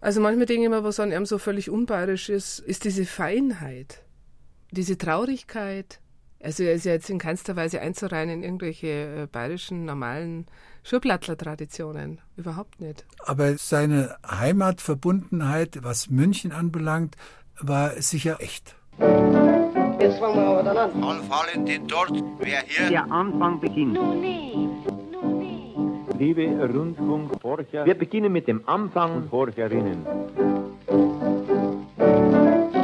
Also manchmal denke ich mir, was an ihm so völlig unbayerisch ist, ist diese Feinheit, diese Traurigkeit. Also er ist ja jetzt in keinster Weise einzureihen in irgendwelche äh, bayerischen normalen Schurplattler-Traditionen. Überhaupt nicht. Aber seine Heimatverbundenheit, was München anbelangt, war sicher echt. Jetzt fangen wir aber dann an. An Valentin dort, wer hier? Der Anfang beginnt. Liebe Rundfunkforscher, wir beginnen mit dem Anfang und Forscherinnen.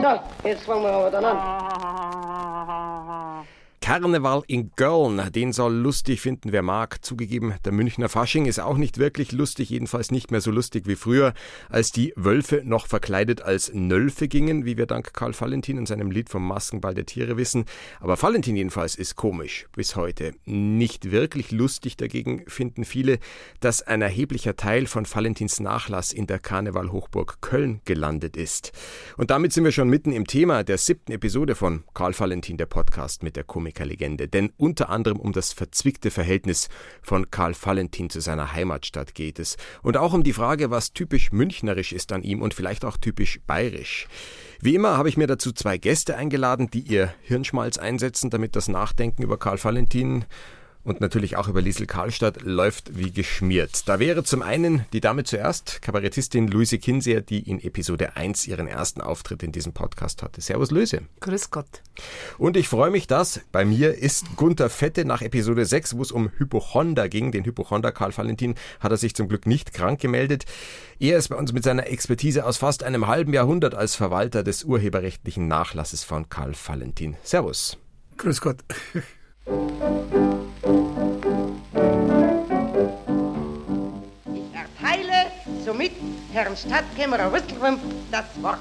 So, jetzt fangen wir aber dann an. Karneval in Köln, den soll lustig finden, wer mag. Zugegeben, der Münchner Fasching ist auch nicht wirklich lustig, jedenfalls nicht mehr so lustig wie früher, als die Wölfe noch verkleidet als Nölfe gingen, wie wir dank Karl Valentin in seinem Lied vom Maskenball der Tiere wissen. Aber Valentin jedenfalls ist komisch bis heute. Nicht wirklich lustig dagegen finden viele, dass ein erheblicher Teil von Valentins Nachlass in der Karnevalhochburg Köln gelandet ist. Und damit sind wir schon mitten im Thema der siebten Episode von Karl Valentin, der Podcast mit der Komik Musikerlegende, denn unter anderem um das verzwickte Verhältnis von Karl Valentin zu seiner Heimatstadt geht es und auch um die Frage, was typisch münchnerisch ist an ihm und vielleicht auch typisch bayerisch. Wie immer habe ich mir dazu zwei Gäste eingeladen, die ihr Hirnschmalz einsetzen, damit das Nachdenken über Karl Valentin und natürlich auch über Liesel Karlstadt läuft wie geschmiert. Da wäre zum einen die Dame zuerst, Kabarettistin Luise Kinseer, die in Episode 1 ihren ersten Auftritt in diesem Podcast hatte. Servus Luise. Grüß Gott. Und ich freue mich, dass bei mir ist Gunther Fette nach Episode 6, wo es um Hypochonder ging. Den Hypochonder Karl Valentin hat er sich zum Glück nicht krank gemeldet. Er ist bei uns mit seiner Expertise aus fast einem halben Jahrhundert als Verwalter des urheberrechtlichen Nachlasses von Karl Valentin. Servus. Grüß Gott. Herrn Stadtkämmerer Wüstelwimp das Wort.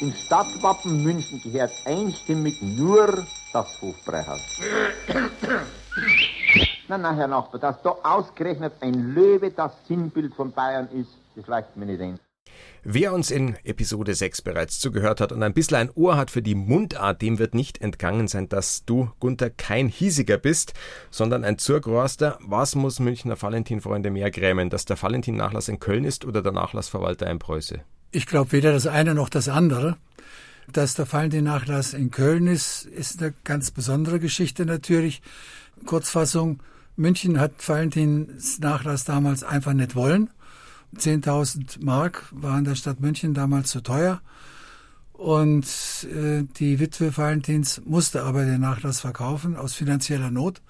Im Stadtwappen München gehört einstimmig nur das Hofbräuhaus. na, na, Herr Nachbar, dass da ausgerechnet ein Löwe das Sinnbild von Bayern ist, das leicht mir nicht ein. Wer uns in Episode 6 bereits zugehört hat und ein bisschen ein Ohr hat für die Mundart, dem wird nicht entgangen sein, dass du, Gunther, kein Hiesiger bist, sondern ein Zurgroaster. Was muss Münchner Valentin-Freunde mehr grämen, dass der Valentin-Nachlass in Köln ist oder der Nachlassverwalter in Preuße? Ich glaube weder das eine noch das andere. Dass der Valentin-Nachlass in Köln ist, ist eine ganz besondere Geschichte natürlich. Kurzfassung, München hat Valentins Nachlass damals einfach nicht wollen. 10.000 Mark waren der Stadt München damals zu teuer. Und äh, die Witwe Valentins musste aber den Nachlass verkaufen aus finanzieller Not.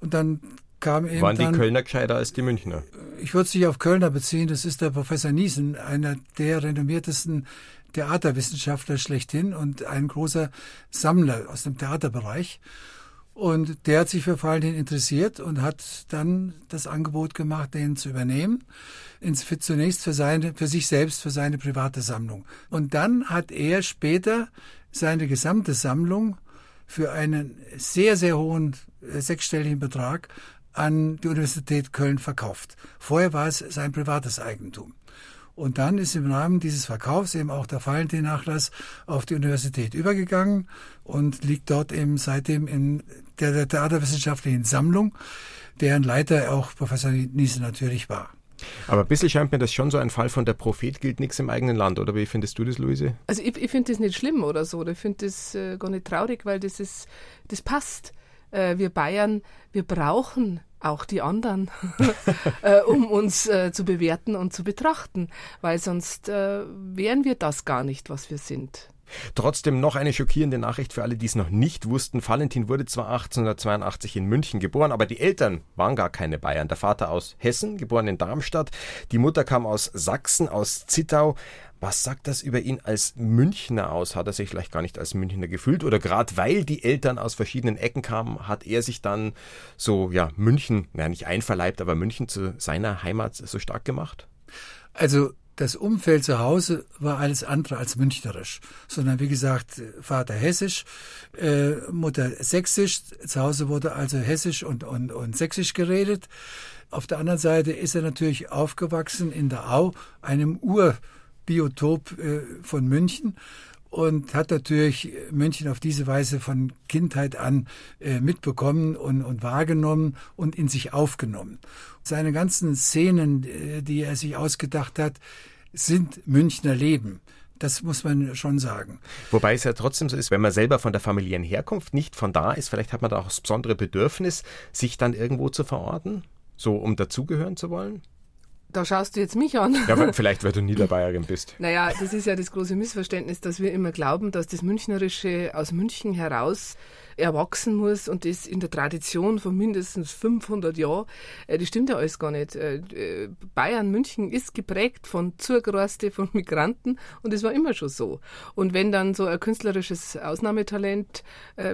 Und dann kam eben Waren dann, die Kölner gescheiter als die Münchner? ich würde es nicht auf Kölner beziehen, das ist der Professor Niesen, einer der renommiertesten Theaterwissenschaftler schlechthin und ein großer Sammler aus dem Theaterbereich. Und der hat sich für Valentin interessiert und hat dann das Angebot gemacht, den zu übernehmen. Für, zunächst für seine, für sich selbst, für seine private Sammlung. Und dann hat er später seine gesamte Sammlung für einen sehr, sehr hohen äh, sechsstelligen Betrag an die Universität Köln verkauft. Vorher war es sein privates Eigentum. Und dann ist im Rahmen dieses Verkaufs eben auch der Valentin-Nachlass auf die Universität übergegangen und liegt dort eben seitdem in der, der Theaterwissenschaftlichen Sammlung, deren Leiter auch Professor Niese natürlich war. Aber ein bisschen scheint mir das schon so ein Fall von der Prophet gilt nichts im eigenen Land, oder wie findest du das, Luise? Also ich, ich finde das nicht schlimm oder so. Ich finde das äh, gar nicht traurig, weil das ist, das passt. Äh, wir Bayern, wir brauchen auch die anderen, äh, um uns äh, zu bewerten und zu betrachten, weil sonst äh, wären wir das gar nicht, was wir sind. Trotzdem noch eine schockierende Nachricht für alle, die es noch nicht wussten. Valentin wurde zwar 1882 in München geboren, aber die Eltern waren gar keine Bayern. Der Vater aus Hessen, geboren in Darmstadt, die Mutter kam aus Sachsen, aus Zittau. Was sagt das über ihn als Münchner aus? Hat er sich vielleicht gar nicht als Münchner gefühlt? Oder gerade weil die Eltern aus verschiedenen Ecken kamen, hat er sich dann so, ja, München, naja, nicht einverleibt, aber München zu seiner Heimat so stark gemacht? Also das Umfeld zu Hause war alles andere als münchnerisch, sondern wie gesagt, Vater hessisch, äh, Mutter sächsisch. Zu Hause wurde also hessisch und, und, und sächsisch geredet. Auf der anderen Seite ist er natürlich aufgewachsen in der Au, einem Urbiotop äh, von München und hat natürlich München auf diese Weise von Kindheit an äh, mitbekommen und, und wahrgenommen und in sich aufgenommen. Seine ganzen Szenen, äh, die er sich ausgedacht hat, sind Münchner Leben. Das muss man schon sagen. Wobei es ja trotzdem so ist, wenn man selber von der familiären Herkunft nicht von da ist, vielleicht hat man da auch das besondere Bedürfnis, sich dann irgendwo zu verorten, so um dazugehören zu wollen. Da schaust du jetzt mich an. Ja, aber vielleicht, weil du Niederbayerin bist. Naja, das ist ja das große Missverständnis, dass wir immer glauben, dass das Münchnerische aus München heraus erwachsen muss und das in der Tradition von mindestens 500 Jahren. Äh, das stimmt ja alles gar nicht. Äh, äh, Bayern, München ist geprägt von Zugereiste, von Migranten und es war immer schon so. Und wenn dann so ein künstlerisches Ausnahmetalent,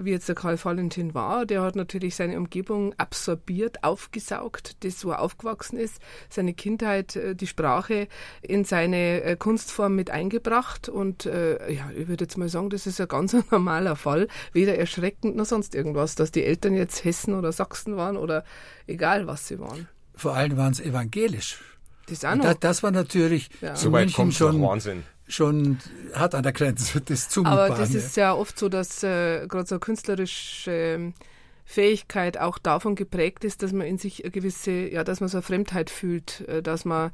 wie jetzt der Karl Valentin war, der hat natürlich seine Umgebung absorbiert, aufgesaugt, das wo er aufgewachsen ist, seine Kindheit, die Sprache in seine Kunstform mit eingebracht und ja, ich würde jetzt mal sagen, das ist ein ganz normaler Fall, weder erschreckend noch sonst irgendwas, dass die Eltern jetzt Hessen oder Sachsen waren oder egal was sie waren. Vor allem waren sie evangelisch. Das, auch noch. Das, das war natürlich ja. so weit kommt schon Wahnsinn schon hart an der Grenze des Zumutbaren. Aber das ist ja oft so, dass äh, gerade so künstlerische äh, Fähigkeit auch davon geprägt ist, dass man in sich eine gewisse, ja, dass man so eine Fremdheit fühlt, äh, dass man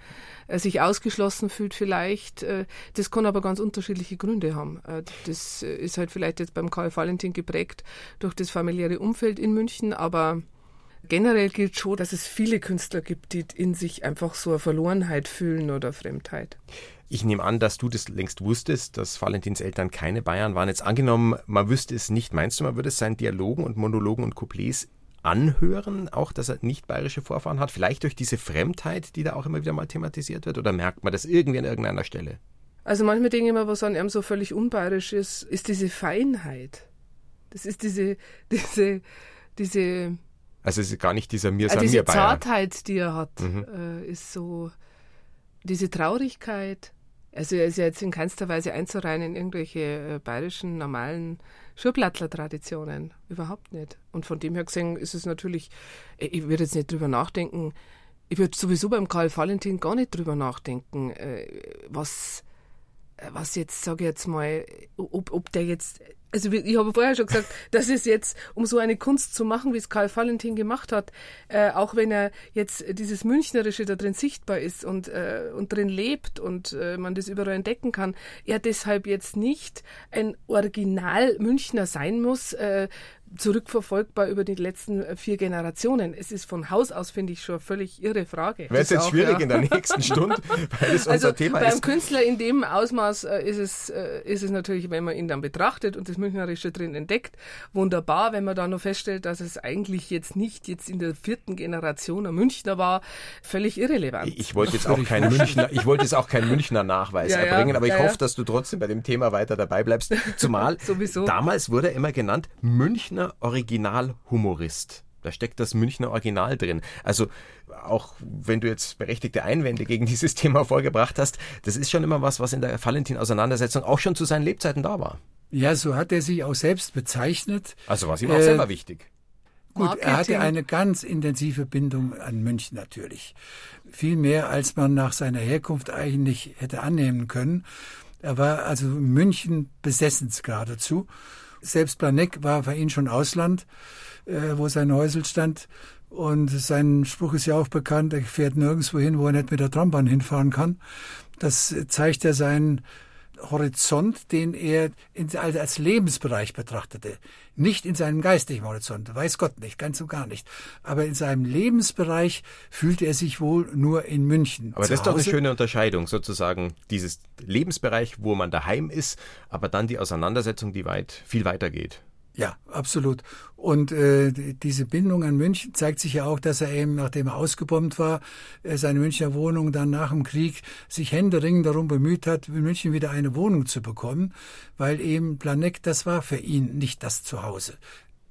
äh, sich ausgeschlossen fühlt vielleicht. Äh, das kann aber ganz unterschiedliche Gründe haben. Das ist halt vielleicht jetzt beim Karl Valentin geprägt durch das familiäre Umfeld in München, aber generell gilt schon, dass es viele Künstler gibt, die in sich einfach so eine Verlorenheit fühlen oder Fremdheit. Ich nehme an, dass du das längst wusstest, dass Valentins Eltern keine Bayern waren. Jetzt angenommen, man wüsste es nicht. Meinst du, man würde es seinen Dialogen und Monologen und Couplets anhören, auch dass er nicht bayerische Vorfahren hat? Vielleicht durch diese Fremdheit, die da auch immer wieder mal thematisiert wird? Oder merkt man das irgendwie an irgendeiner Stelle? Also manchmal denke ich mir, was an ihm so völlig unbayerisch ist, ist diese Feinheit. Das ist diese, diese, diese. Also es ist gar nicht dieser mir also diese Zartheit, die er hat, mhm. äh, ist so diese Traurigkeit. Also er ist ja jetzt in keinster Weise einzureihen in irgendwelche äh, bayerischen normalen Schurplattler-Traditionen. Überhaupt nicht. Und von dem her gesehen ist es natürlich, äh, ich würde jetzt nicht drüber nachdenken, ich würde sowieso beim Karl Valentin gar nicht drüber nachdenken, äh, was, äh, was jetzt, sage ich jetzt mal, ob, ob der jetzt also ich habe vorher schon gesagt, dass es jetzt, um so eine Kunst zu machen, wie es Karl Valentin gemacht hat, äh, auch wenn er jetzt dieses Münchnerische da drin sichtbar ist und, äh, und drin lebt und äh, man das überall entdecken kann, er deshalb jetzt nicht ein Original Münchner sein muss, äh, zurückverfolgbar über die letzten vier Generationen. Es ist von Haus aus, finde ich, schon eine völlig irre Frage. Es jetzt auch, schwierig ja. in der nächsten Stunde, weil es also unser Thema beim ist. Beim Künstler in dem Ausmaß äh, ist, es, äh, ist es natürlich, wenn man ihn dann betrachtet und das Münchnerische drin entdeckt, wunderbar, wenn man da noch feststellt, dass es eigentlich jetzt nicht jetzt in der vierten Generation ein Münchner war, völlig irrelevant. Ich, wollte jetzt auch kein Münchner, ich wollte jetzt auch keinen Münchner Nachweis ja, erbringen, aber ja, ich hoffe, dass du trotzdem bei dem Thema weiter dabei bleibst. Zumal damals wurde er immer genannt Münchner Münchner Originalhumorist. Da steckt das Münchner Original drin. Also auch wenn du jetzt berechtigte Einwände gegen dieses Thema vorgebracht hast, das ist schon immer was, was in der Valentin-Auseinandersetzung auch schon zu seinen Lebzeiten da war. Ja, so hat er sich auch selbst bezeichnet. Also war es ihm auch äh, selber wichtig. Gut, Marketing. er hatte eine ganz intensive Bindung an München natürlich. Viel mehr, als man nach seiner Herkunft eigentlich hätte annehmen können. Er war also München besessens geradezu. Selbst Planek war für ihn schon Ausland, äh, wo sein Häusel stand. Und sein Spruch ist ja auch bekannt, er fährt nirgendwo hin, wo er nicht mit der Trambahn hinfahren kann. Das zeigt ja seinen Horizont, den er in, als Lebensbereich betrachtete. Nicht in seinem geistigen Horizont, weiß Gott nicht, ganz und gar nicht. Aber in seinem Lebensbereich fühlte er sich wohl nur in München. Aber das ist doch eine schöne Unterscheidung, sozusagen dieses Lebensbereich, wo man daheim ist, aber dann die Auseinandersetzung, die weit, viel weiter geht. Ja, absolut. Und äh, diese Bindung an München zeigt sich ja auch, dass er eben, nachdem er ausgebombt war, äh, seine Münchner Wohnung dann nach dem Krieg sich händeringend darum bemüht hat, in München wieder eine Wohnung zu bekommen, weil eben Planek, das war für ihn nicht das Zuhause.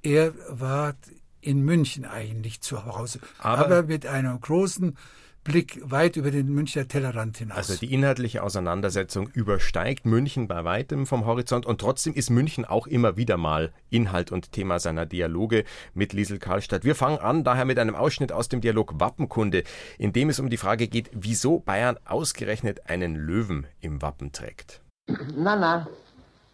Er war in München eigentlich zu Hause, aber, aber mit einer großen Blick weit über den Münchner Tellerrand hinaus. Also die inhaltliche Auseinandersetzung übersteigt München bei weitem vom Horizont und trotzdem ist München auch immer wieder mal Inhalt und Thema seiner Dialoge mit Liesel Karlstadt. Wir fangen an daher mit einem Ausschnitt aus dem Dialog Wappenkunde, in dem es um die Frage geht, wieso Bayern ausgerechnet einen Löwen im Wappen trägt. Na, na,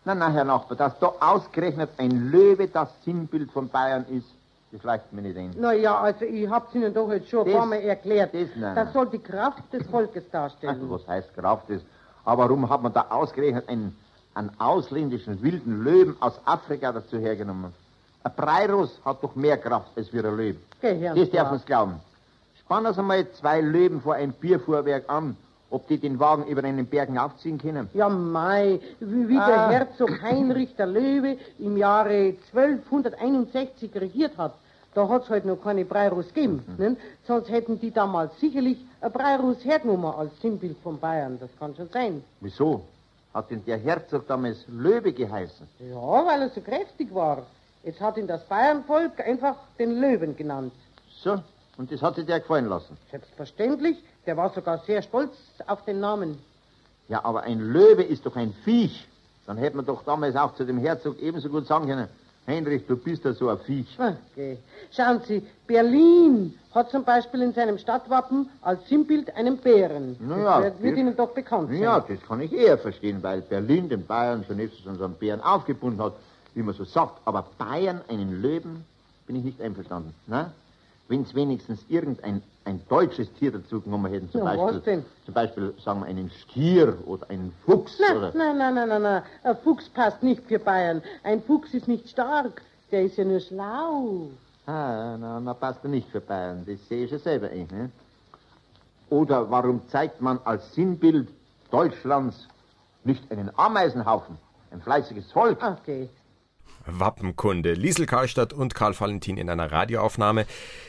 na, na, Herr Nachbar, dass da ausgerechnet ein Löwe das Sinnbild von Bayern ist, Das leuchtet mir nicht ein. Naja, also ich hab's Ihnen doch jetzt schon ein paar Mal erklärt. das nein. Das soll die Kraft des Volkes darstellen. Also, was heißt Kraft ist? Aber warum hat man da ausgerechnet einen, einen ausländischen wilden Löwen aus Afrika dazu hergenommen? Ein Breirus hat doch mehr Kraft als wir ein Löwe. Gehirn. Das darf man glauben. Spannen Sie mal zwei Löwen vor ein Bierfuhrwerk an, ob die den Wagen über einen Bergen aufziehen können. Ja, mei, wie, wie Ah. der Herzog Heinrich der Löwe im Jahre 1261 regiert hat. Da hat's halt noch keine Breirus gegeben. Mhm. Ne? Sonst hätten die damals sicherlich ein Breirus hergenommen als Sinnbild von Bayern. Das kann schon sein. Wieso? Hat denn der Herzog damals Löwe geheißen? Ja, weil er so kräftig war. Jetzt hat ihn das Bayernvolk einfach den Löwen genannt. So, und das hat sich der gefallen lassen. Selbstverständlich, der war sogar sehr stolz auf den Namen. Ja, aber ein Löwe ist doch ein Viech. Dann hätte man doch damals auch zu dem Herzog ebenso gut sagen können, Heinrich, du bist ja so ein Viech. Okay. Schauen Sie, Berlin hat zum Beispiel in seinem Stadtwappen als Sinnbild einen Bären. Naja, das wird, das- Ihnen doch bekannt sein. Ja, das kann ich eher verstehen, weil Berlin den Bayern zunächst so einen Bären aufgebunden hat, wie man so sagt. Aber Bayern einen Löwen bin ich nicht einverstanden. Ne? Wenn es wenigstens irgendein ein deutsches Tier dazu genommen hätten, zum, Ja, Beispiel, zum Beispiel, sagen wir, einen Stier oder einen Fuchs. Nein, oder, nein, nein, nein, nein, nein. Ein Fuchs passt nicht für Bayern. Ein Fuchs ist nicht stark. Der ist ja nur schlau. Ah, na, na passt er nicht für Bayern. Das sehe ich ja selber ein. Ne? Oder warum zeigt man als Sinnbild Deutschlands nicht einen Ameisenhaufen, ein fleißiges Volk? Okay. Wappenkunde. Liesel Karlstadt und Karl Valentin in einer Radioaufnahme,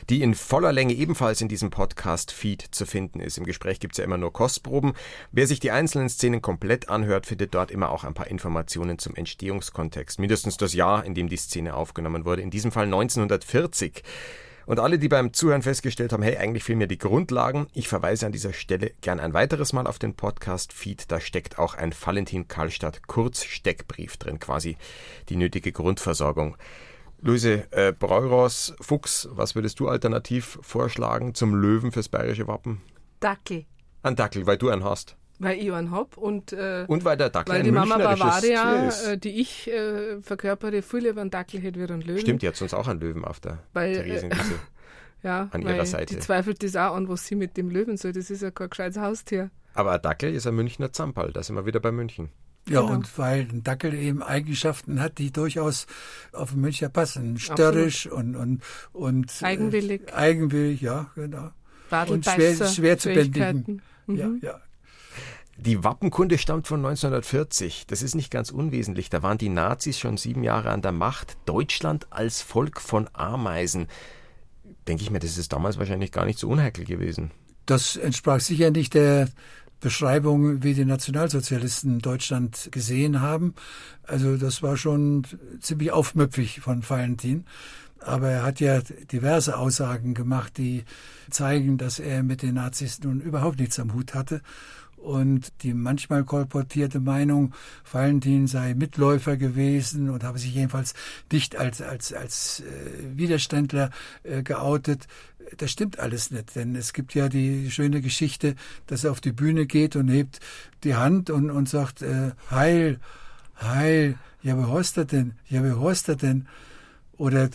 die in voller Länge ebenfalls in diesem Podcast-Feed zu finden ist. Im Gespräch gibt's ja immer nur Kostproben. Wer sich die einzelnen Szenen komplett anhört, findet dort immer auch ein paar Informationen zum Entstehungskontext. Mindestens das Jahr, in dem die Szene aufgenommen wurde. In diesem Fall 1940. Und alle, die beim Zuhören festgestellt haben, hey, eigentlich fehlen mir die Grundlagen, ich verweise an dieser Stelle gern ein weiteres Mal auf den Podcast-Feed. Da steckt auch ein Valentin Karlstadt Kurzsteckbrief drin, quasi die nötige Grundversorgung. Luise, äh, Breuros, Fuchs, was würdest du alternativ vorschlagen zum Löwen fürs bayerische Wappen? Dackel, Ein Dackel, weil du einen hast. Weil ich einen hab und, äh, Und weil der Dackel weil die Mama Bavaria, ist. äh, die ich äh, verkörpere, viel lieber einen Dackel hätte wie einen Löwen. Stimmt, die hat sonst auch einen Löwen auf der Weil, äh, Theresienwiese. Ja, an weil ihrer Seite. Die zweifelt das auch an, was sie mit dem Löwen soll. Das ist ja kein gescheites Haustier. Aber ein Dackel ist ein Münchner Zampal, da sind wir wieder bei München. Ja, Genau. und weil ein Dackel eben Eigenschaften hat, die durchaus auf den Münchner passen. Störrisch und, und, und äh, Eigenwillig. eigenwillig, ja, genau. Und schwer, schwer zu bändigen. Mhm. Ja, ja. Die Wappenkunde stammt von 1940. Das ist nicht ganz unwesentlich. Da waren die Nazis schon sieben Jahre an der Macht. Deutschland als Volk von Ameisen. Denke ich mir, das ist damals wahrscheinlich gar nicht so unheikel gewesen. Das entsprach sicher nicht der Beschreibung, wie die Nationalsozialisten Deutschland gesehen haben. Also das war schon ziemlich aufmüpfig von Valentin. Aber er hat ja diverse Aussagen gemacht, die zeigen, dass er mit den Nazis nun überhaupt nichts am Hut hatte. Und die manchmal kolportierte Meinung, Valentin sei Mitläufer gewesen und habe sich jedenfalls nicht als, als, als äh, Widerständler äh, geoutet. Das stimmt alles nicht, denn es gibt ja die schöne Geschichte, dass er auf die Bühne geht und hebt die Hand und, und sagt, äh, Heil, Heil, ja, wie heißt er denn? Ja, wie heißt er denn? Oder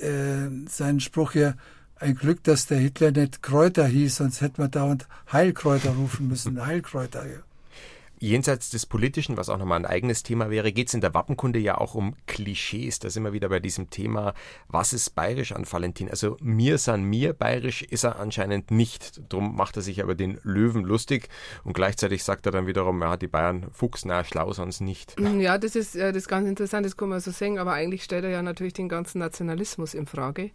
äh, seinen Spruch ja, ein Glück, dass der Hitler nicht Kräuter hieß, sonst hätte man dauernd Heilkräuter rufen müssen. Heilkräuter, ja. Jenseits des Politischen, was auch nochmal ein eigenes Thema wäre, geht es in der Wappenkunde ja auch um Klischees. Da sind wir wieder bei diesem Thema, was ist bayerisch an Valentin? Also mir san mir, bayerisch ist er anscheinend nicht. Drum macht er sich aber den Löwen lustig und gleichzeitig sagt er dann wiederum, ja, die Bayern Fuchs, na, schlau sonst nicht. Ja, das ist, äh, das ist ganz interessant, das kann man so sehen, aber eigentlich stellt er ja natürlich den ganzen Nationalismus in Frage,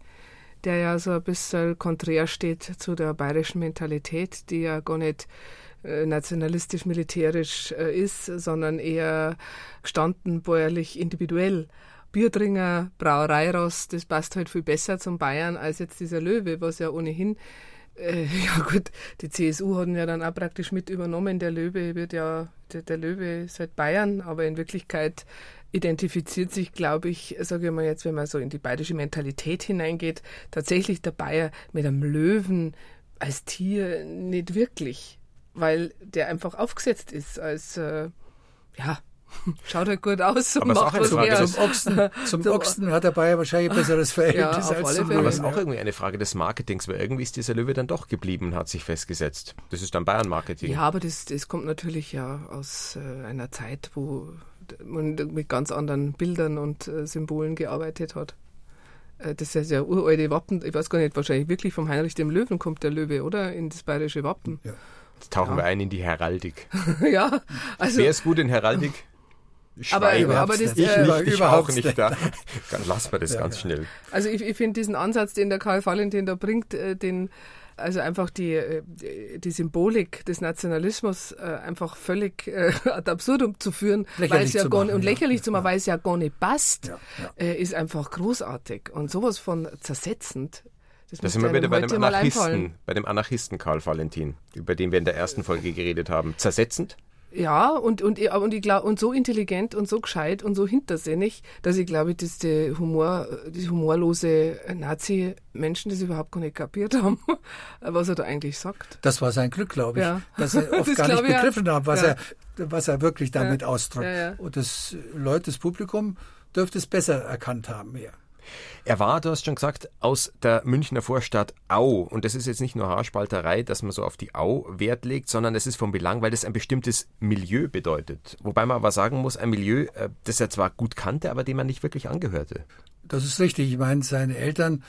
der ja so ein bisschen konträr steht zu der bayerischen Mentalität, die ja gar nicht äh, nationalistisch-militärisch äh, ist, sondern eher gestanden, bäuerlich, individuell. Biertringer, Brauereirost, das passt halt viel besser zum Bayern als jetzt dieser Löwe, was ja ohnehin äh, ja gut, die CSU hat ihn ja dann auch praktisch mit übernommen. Der Löwe wird ja, der, der Löwe ist halt Bayern, aber in Wirklichkeit identifiziert sich, glaube ich, sage ich mal jetzt, wenn man so in die bayerische Mentalität hineingeht, tatsächlich der Bayer mit einem Löwen als Tier nicht wirklich, weil der einfach aufgesetzt ist als, äh, ja, Schaut halt gut aus und Aber es ist auch macht eine Frage Zum Ochsen, zum Ochsen hat der Bayer wahrscheinlich ein besseres Verhältnis auf als alle zum Fälle. Aber Löwen. es ist auch ja. irgendwie eine Frage des Marketings, weil irgendwie ist dieser Löwe dann doch geblieben und hat sich festgesetzt. Das ist dann Bayern-Marketing. Ja, aber das, das kommt natürlich ja aus äh, einer Zeit, wo man mit ganz anderen Bildern und äh, Symbolen gearbeitet hat. Äh, das ist ja uralte Wappen. Ich weiß gar nicht, wahrscheinlich wirklich vom Heinrich dem Löwen kommt der Löwe, oder? In das bayerische Wappen. Jetzt tauchen wir ein in die Heraldik. ja, also. Wer ist gut in Heraldik? Aber- aber das, ich äh, nicht, ich überhaupt auch nicht da. Dann lassen wir das ganz schnell. Also ich, ich finde diesen Ansatz, den der Karl Valentin da bringt, äh, den also einfach die, äh, die Symbolik des Nationalismus äh, einfach völlig äh, ad absurdum zu führen, weil es ja gar machen, und ja. lächerlich zu machen, Ja. weil es ja gar nicht passt, Ja, ja. Ist einfach großartig. Und sowas von zersetzend, das Da sind wir wieder bei dem. Anarchisten, bei dem Anarchisten Karl Valentin, über den wir in der ersten Folge geredet haben. Zersetzend? Ja, und, und, und, ich glaub, und so intelligent und so gescheit und so hintersinnig, dass ich glaube, dass die, Humor, die humorlose Nazi-Menschen das überhaupt gar nicht kapiert haben, was er da eigentlich sagt. Das war sein Glück, glaube ich, Ja. dass er oft Das gar nicht begriffen hat, was, Ja. er, was er wirklich damit ausdrückt. Und das Leute, das Publikum dürfte es besser erkannt haben. Ja. Er war, du hast schon gesagt, aus der Münchner Vorstadt Au. Und das ist jetzt nicht nur Haarspalterei, dass man so auf die Au Wert legt, sondern es ist von Belang, weil das ein bestimmtes Milieu bedeutet. Wobei man aber sagen muss, ein Milieu, äh, das er zwar gut kannte, aber dem er nicht wirklich angehörte. Das ist richtig. Ich meine, seine Eltern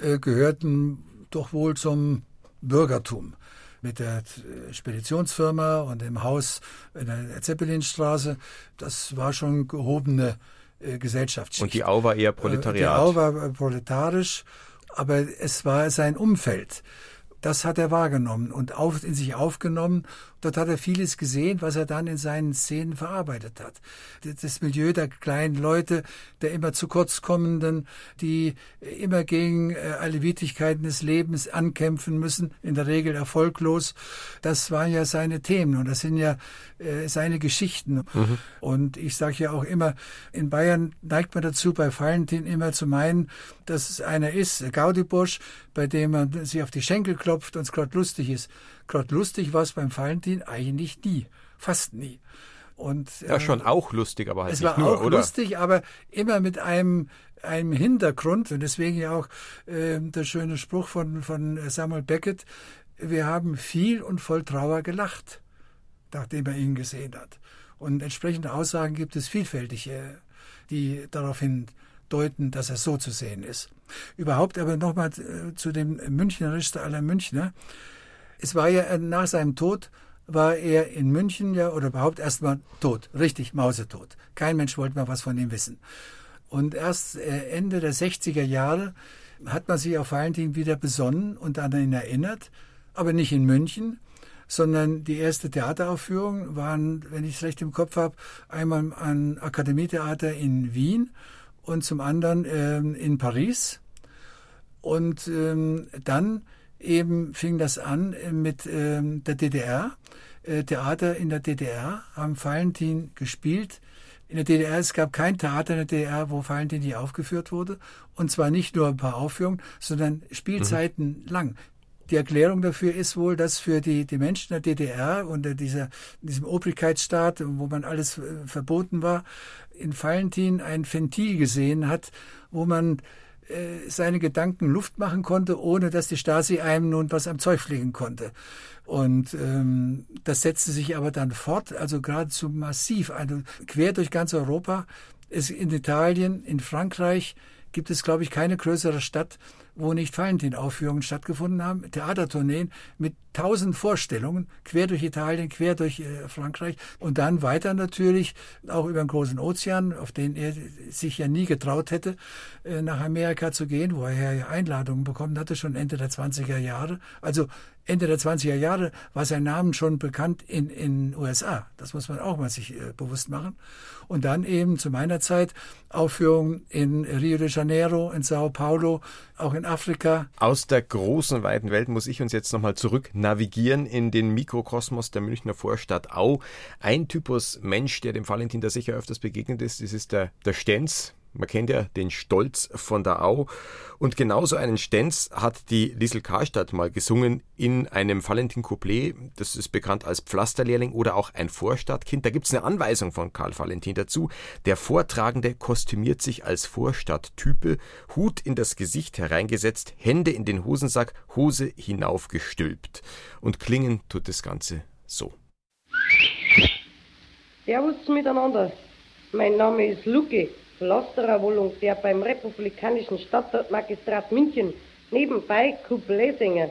äh, gehörten doch wohl zum Bürgertum. Mit der äh, Speditionsfirma und dem Haus in der Zeppelinstraße. Das war schon gehobene äh, Gesellschaftsschicht. Und die Au war eher Die Proletariat. Au war äh, proletarisch, aber es war sein Umfeld. Das hat er wahrgenommen und auf, in sich aufgenommen. Dort hat er vieles gesehen, was er dann in seinen Szenen verarbeitet hat. Das Milieu der kleinen Leute, der immer zu kurz kommenden, die immer gegen äh, alle Widrigkeiten des Lebens ankämpfen müssen, in der Regel erfolglos. Das waren ja seine Themen und das sind ja äh, seine Geschichten. Und ich sage ja auch immer, in Bayern neigt man dazu, bei Valentin immer zu meinen, dass es einer ist, Gaudibusch, bei dem man sich auf die Schenkel klopft und es gerade lustig ist. Gerade lustig war es beim Valentin eigentlich nie, fast nie. Und, Ja, äh, schon auch lustig, aber halt es nicht war nur, auch oder? lustig, aber immer mit einem, einem Hintergrund. Und deswegen ja auch äh, der schöne Spruch von, von Samuel Beckett, wir haben viel und voll Trauer gelacht, nachdem er ihn gesehen hat. Und entsprechende Aussagen gibt es vielfältig, äh, die darauf hindeuten, dass er so zu sehen ist. Überhaupt aber nochmal äh, zu dem Münchnerischste aller Münchner. Es war ja äh, nach seinem Tod war er in München ja oder überhaupt erstmal tot, richtig mausetot. Kein Mensch wollte mal was von ihm wissen. Und erst äh, Ende der 60er Jahre hat man sich auf Valentin wieder besonnen und an ihn erinnert, aber nicht in München, sondern die erste Theateraufführung waren, wenn ich es recht im Kopf habe, einmal am Akademietheater in Wien und zum anderen ähm, in Paris. Und ähm, dann eben fing das an äh, mit ähm, der DDR. Äh, Theater in der DDR haben Valentin gespielt. In der DDR, es gab kein Theater in der DDR, wo Valentin nie aufgeführt wurde. Und zwar nicht nur ein paar Aufführungen, sondern Spielzeiten lang. Die Erklärung dafür ist wohl, dass für die, die Menschen der DDR unter dieser, diesem Obrigkeitsstaat, wo man alles äh, verboten war, in Valentin ein Ventil gesehen hat, wo man äh, seine Gedanken Luft machen konnte, ohne dass die Stasi einem nun was am Zeug fliegen konnte. Und ähm, das setzte sich aber dann fort, also geradezu massiv, also quer durch ganz Europa. Es, in Italien, in Frankreich gibt es, glaube ich, keine größere Stadt, wo nicht Valentin-Aufführungen stattgefunden haben, Theatertourneen mit tausend Vorstellungen, quer durch Italien, quer durch äh, Frankreich und dann weiter natürlich auch über den großen Ozean, auf den er sich ja nie getraut hätte, äh, nach Amerika zu gehen, wo er ja Einladungen bekommen hatte, schon Ende der 20er Jahre. Also Ende der 20er Jahre war sein Name schon bekannt in in USA. Das muss man auch mal sich äh, bewusst machen. Und dann eben zu meiner Zeit Aufführungen in Rio de Janeiro, in Sao Paulo, auch in Afrika. Aus der großen, weiten Welt muss ich uns jetzt nochmal zurück navigieren in den Mikrokosmos der Münchner Vorstadt Au. Ein Typus Mensch, der dem Valentin da sicher öfters begegnet ist, das ist der, der Stenz. Man kennt ja den Stolz von der Au. Und genauso einen Stenz hat die Liesel Karstadt mal gesungen in einem Valentin Couplet. Das ist bekannt als Pflasterlehrling oder auch ein Vorstadtkind. Da gibt es eine Anweisung von Karl Valentin dazu. Der Vortragende kostümiert sich als Vorstadttype, Hut in das Gesicht hereingesetzt, Hände in den Hosensack, Hose hinaufgestülpt. Und klingen tut das Ganze so. Servus miteinander. Mein Name ist Luki, Pflasterer Volontär beim Republikanischen Stadtmagistrat München. Nebenbei Coupletsänger.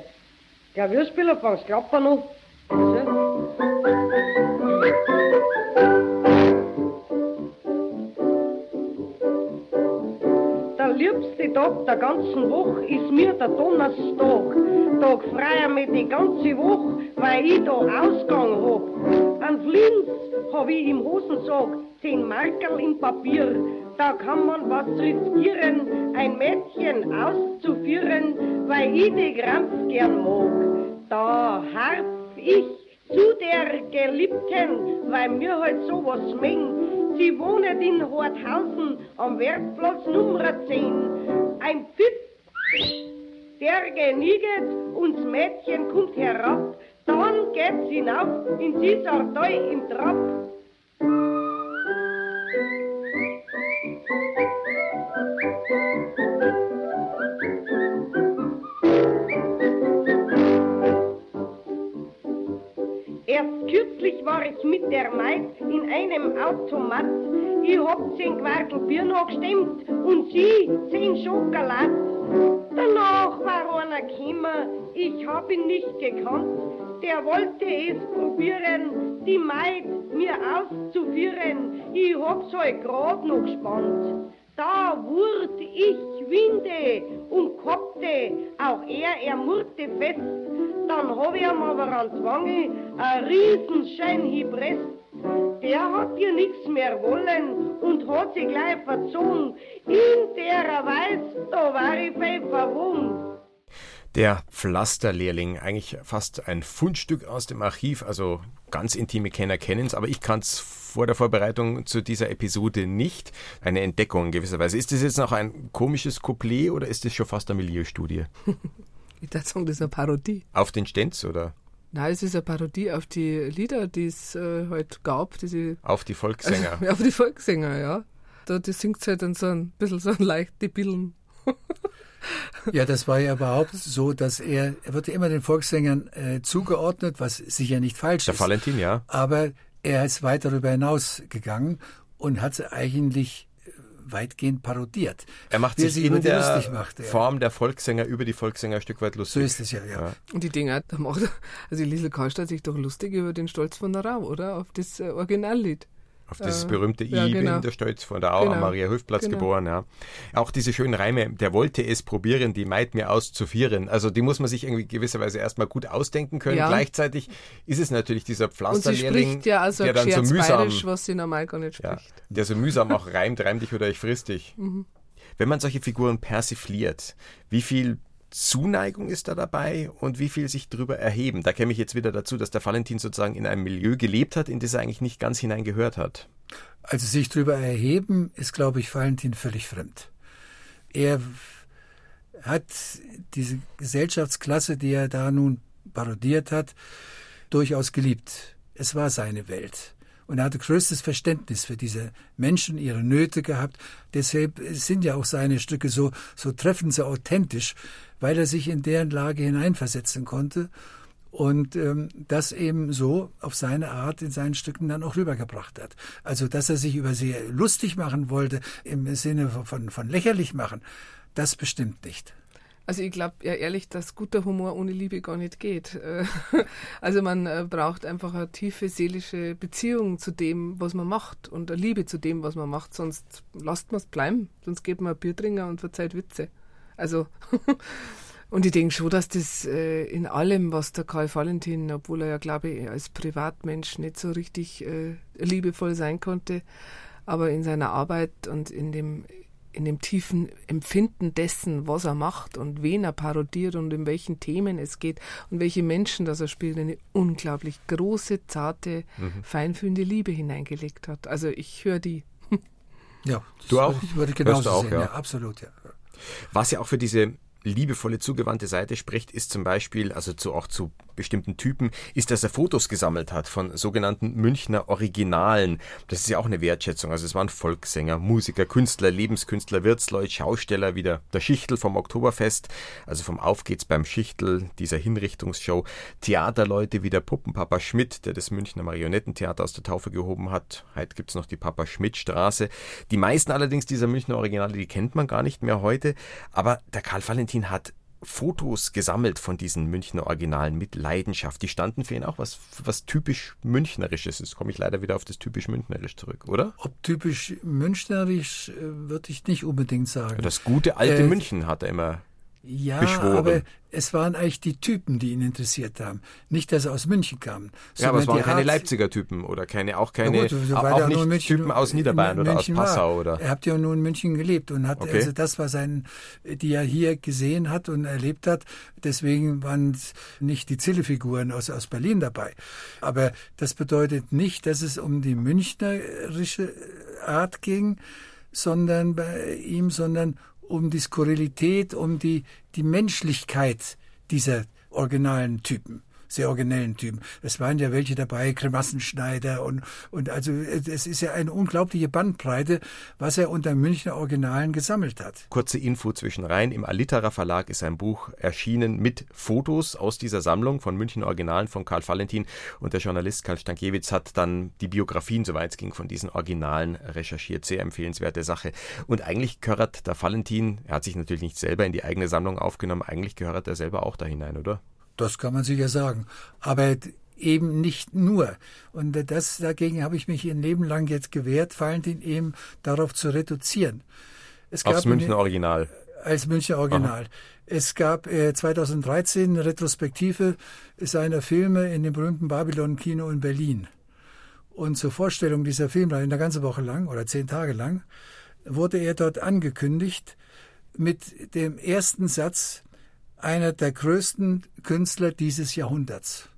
Klavierspieler fangst Klapper noch. Also. Der liebste Tag der ganzen Woche ist mir der Donnerstag. Tag freier mir die ganze Woche, weil ich da Ausgang hab. An Linz hab ich im Hosensack zehn Markerl im Papier. Da kann man was riskieren, ein Mädchen auszuführen, weil ich die Krampf gern mag. Da harf ich zu der Geliebten, weil mir halt sowas mengt. Sie wohnet in Horthausen am Werkplatz Nummer 10. Ein Pfiff, der genieget und das Mädchen kommt herab. Dann geht's hinauf in dieser Deu im Trab. Kürzlich war ich mit der Maid in einem Automat. Ich hab zehn Quartel Bier noch gestemmt und sie zehn Schokolad. Danach war einer gekommen, ich hab ihn nicht gekannt. Der wollte es probieren, die Maid mir auszuführen. Ich hab's halt grad noch gespannt. Da wurd ich winde und koppte, auch er, er murrte fest. Dann hab ich ihm aber an die Wange ein Riesenschein gepresst. Der hat ihr nichts mehr wollen und hat sich gleich verzogen. In der Weise, da war ich bei verwund. Der Pflasterlehrling, eigentlich fast ein Fundstück aus dem Archiv, also ganz intime Kenner kennen es, aber ich kann es vor der Vorbereitung zu dieser Episode nicht. Eine Entdeckung in gewisser Weise. Ist das jetzt noch ein komisches Couplet oder ist das schon fast eine Milieustudie? Ich dachte sagen, das ist eine Parodie. Auf den Stenz oder? Nein, es ist eine Parodie auf die Lieder, die es äh, halt gab. Diese, Auf die Volkssänger. auf die Volkssänger, ja. Da das singt halt dann so ein bisschen so ein leichte Billen. Ja, das war ja überhaupt so, dass er, er wird immer den Volkssängern äh, zugeordnet, was sicher nicht falsch Der ist. Valentin, ja. Aber er ist weit darüber hinaus gegangen und hat sie eigentlich weitgehend parodiert. Er macht sich in die der lustig macht, ja. Form der Volkssänger über die Volkssänger ein Stück weit So lustig. ist es ja, ja. Ja. Und die Dinger, da macht er- also Liesel Karlstadt sich doch lustig über den Stolz von der Rau, oder? Auf das äh, Originallied. Auf dieses Äh, berühmte ja, I genau. bin der Stolz von der Au Genau. am Maria-Höfplatz Genau. geboren, ja. Auch diese schönen Reime, der wollte es probieren, die Maid mir auszuführen. Also die muss man sich irgendwie gewisserweise erstmal gut ausdenken können. Ja. Gleichzeitig ist es natürlich dieser Pflasterlehrling, spricht ja also der dann so mühsam, bayerisch, was sie normal gar nicht ja, spricht. der so mühsam auch reimt, reim dich oder ich friss dich. Mhm. Wenn man solche Figuren persifliert, wie viel Zuneigung ist da dabei und wie viel sich drüber erheben? Da käme ich jetzt wieder dazu, dass der Valentin sozusagen in einem Milieu gelebt hat, in das er eigentlich nicht ganz hineingehört hat. Also sich drüber erheben, ist, glaube ich, Valentin völlig fremd. Er hat diese Gesellschaftsklasse, die er da nun parodiert hat, durchaus geliebt. Es war seine Welt. Und er hatte größtes Verständnis für diese Menschen, ihre Nöte gehabt. Deshalb sind ja auch seine Stücke so, so treffend, so authentisch, weil er sich in deren Lage hineinversetzen konnte und ähm, das eben so auf seine Art in seinen Stücken dann auch rübergebracht hat. Also, dass er sich über sie lustig machen wollte, im Sinne von, von lächerlich machen, das bestimmt nicht. Also ich glaube ja ehrlich, dass guter Humor ohne Liebe gar nicht geht. Äh, Also man äh, braucht einfach eine tiefe seelische Beziehung zu dem, was man macht und eine Liebe zu dem, was man macht, sonst lasst man es bleiben. Sonst geht man ein Bier trinken und verzeiht Witze. Also und ich denke schon, dass das äh, in allem, was der Karl Valentin, obwohl er ja glaube ich als Privatmensch nicht so richtig liebevoll sein konnte, aber in seiner Arbeit und in dem in dem tiefen Empfinden dessen, was er macht und wen er parodiert und in welchen Themen es geht und welche Menschen das er spielt, eine unglaublich große, zarte, feinfühlende Liebe hineingelegt hat. Also ich höre die. Ja, du auch? Würde ich, würde genauso auch, sehen. Ja. ja, absolut, ja. Was ja auch für diese liebevolle, zugewandte Seite spricht, ist zum Beispiel, also zu, auch zu bestimmten Typen, ist, dass er Fotos gesammelt hat von sogenannten Münchner Originalen. Das ist ja auch eine Wertschätzung. Also es waren Volkssänger, Musiker, Künstler, Lebenskünstler, Wirtsleute, Schausteller, wie der, Schichtel vom Oktoberfest, also vom Auf geht's beim Schichtel, dieser Hinrichtungsshow, Theaterleute wie der Puppenpapa Schmidt, der das Münchner Marionettentheater aus der Taufe gehoben hat. Heute gibt's noch die Papa Schmidt Straße. Die meisten allerdings dieser Münchner Originale, die kennt man gar nicht mehr heute. Aber der Karl Valentin hat Fotos gesammelt von diesen Münchner Originalen mit Leidenschaft. Die standen für ihn auch was, was typisch Münchnerisches. Jetzt komme ich leider wieder auf das typisch Münchnerisch zurück, oder? Ob typisch münchnerisch, äh, würde ich nicht unbedingt sagen. Das gute alte Äh, München hat er immer. Ja, beschworen. aber es waren eigentlich die Typen, die ihn interessiert haben. Nicht, dass er aus München kam. Ja, aber es waren keine Art- Leipziger Typen oder keine, auch keine, gut, so auch er nicht München- Typen aus Niederbayern oder aus München war. Passau oder. Er hat ja nur in München gelebt und hat, Okay. also das war sein, die er hier gesehen hat und erlebt hat. Deswegen waren nicht die Zillefiguren aus, aus Berlin dabei. Aber das bedeutet nicht, dass es um die münchnerische Art ging, sondern bei ihm, sondern um die Skurrilität, um die, die Menschlichkeit dieser originalen Typen sehr originellen Typen. Es waren ja welche dabei, Kremassenschneider und, und also es ist ja eine unglaubliche Bandbreite, was er unter Münchner Originalen gesammelt hat. Kurze Info zwischenrein. Im Alitera Verlag ist ein Buch erschienen mit Fotos aus dieser Sammlung von München Originalen von Karl Valentin und der Journalist Karl Stankiewicz hat dann die Biografien, soweit es ging, von diesen Originalen recherchiert. Sehr empfehlenswerte Sache. Und eigentlich gehört der Valentin, er hat sich natürlich nicht selber in die eigene Sammlung aufgenommen, eigentlich gehört er selber auch da hinein, oder? Das kann man sicher sagen. Aber eben nicht nur. Und das dagegen habe ich mich ein Leben lang jetzt gewehrt, Valentin eben darauf zu reduzieren. Es Aufs eine- Münchner Original. als Münchner Original. Es gab äh, 2013 eine Retrospektive seiner Filme in dem berühmten Babylon-Kino in Berlin. Und zur Vorstellung dieser Filme, eine ganze Woche lang oder zehn Tage lang, wurde er dort angekündigt mit dem ersten Satz einer der größten Künstler dieses Jahrhunderts.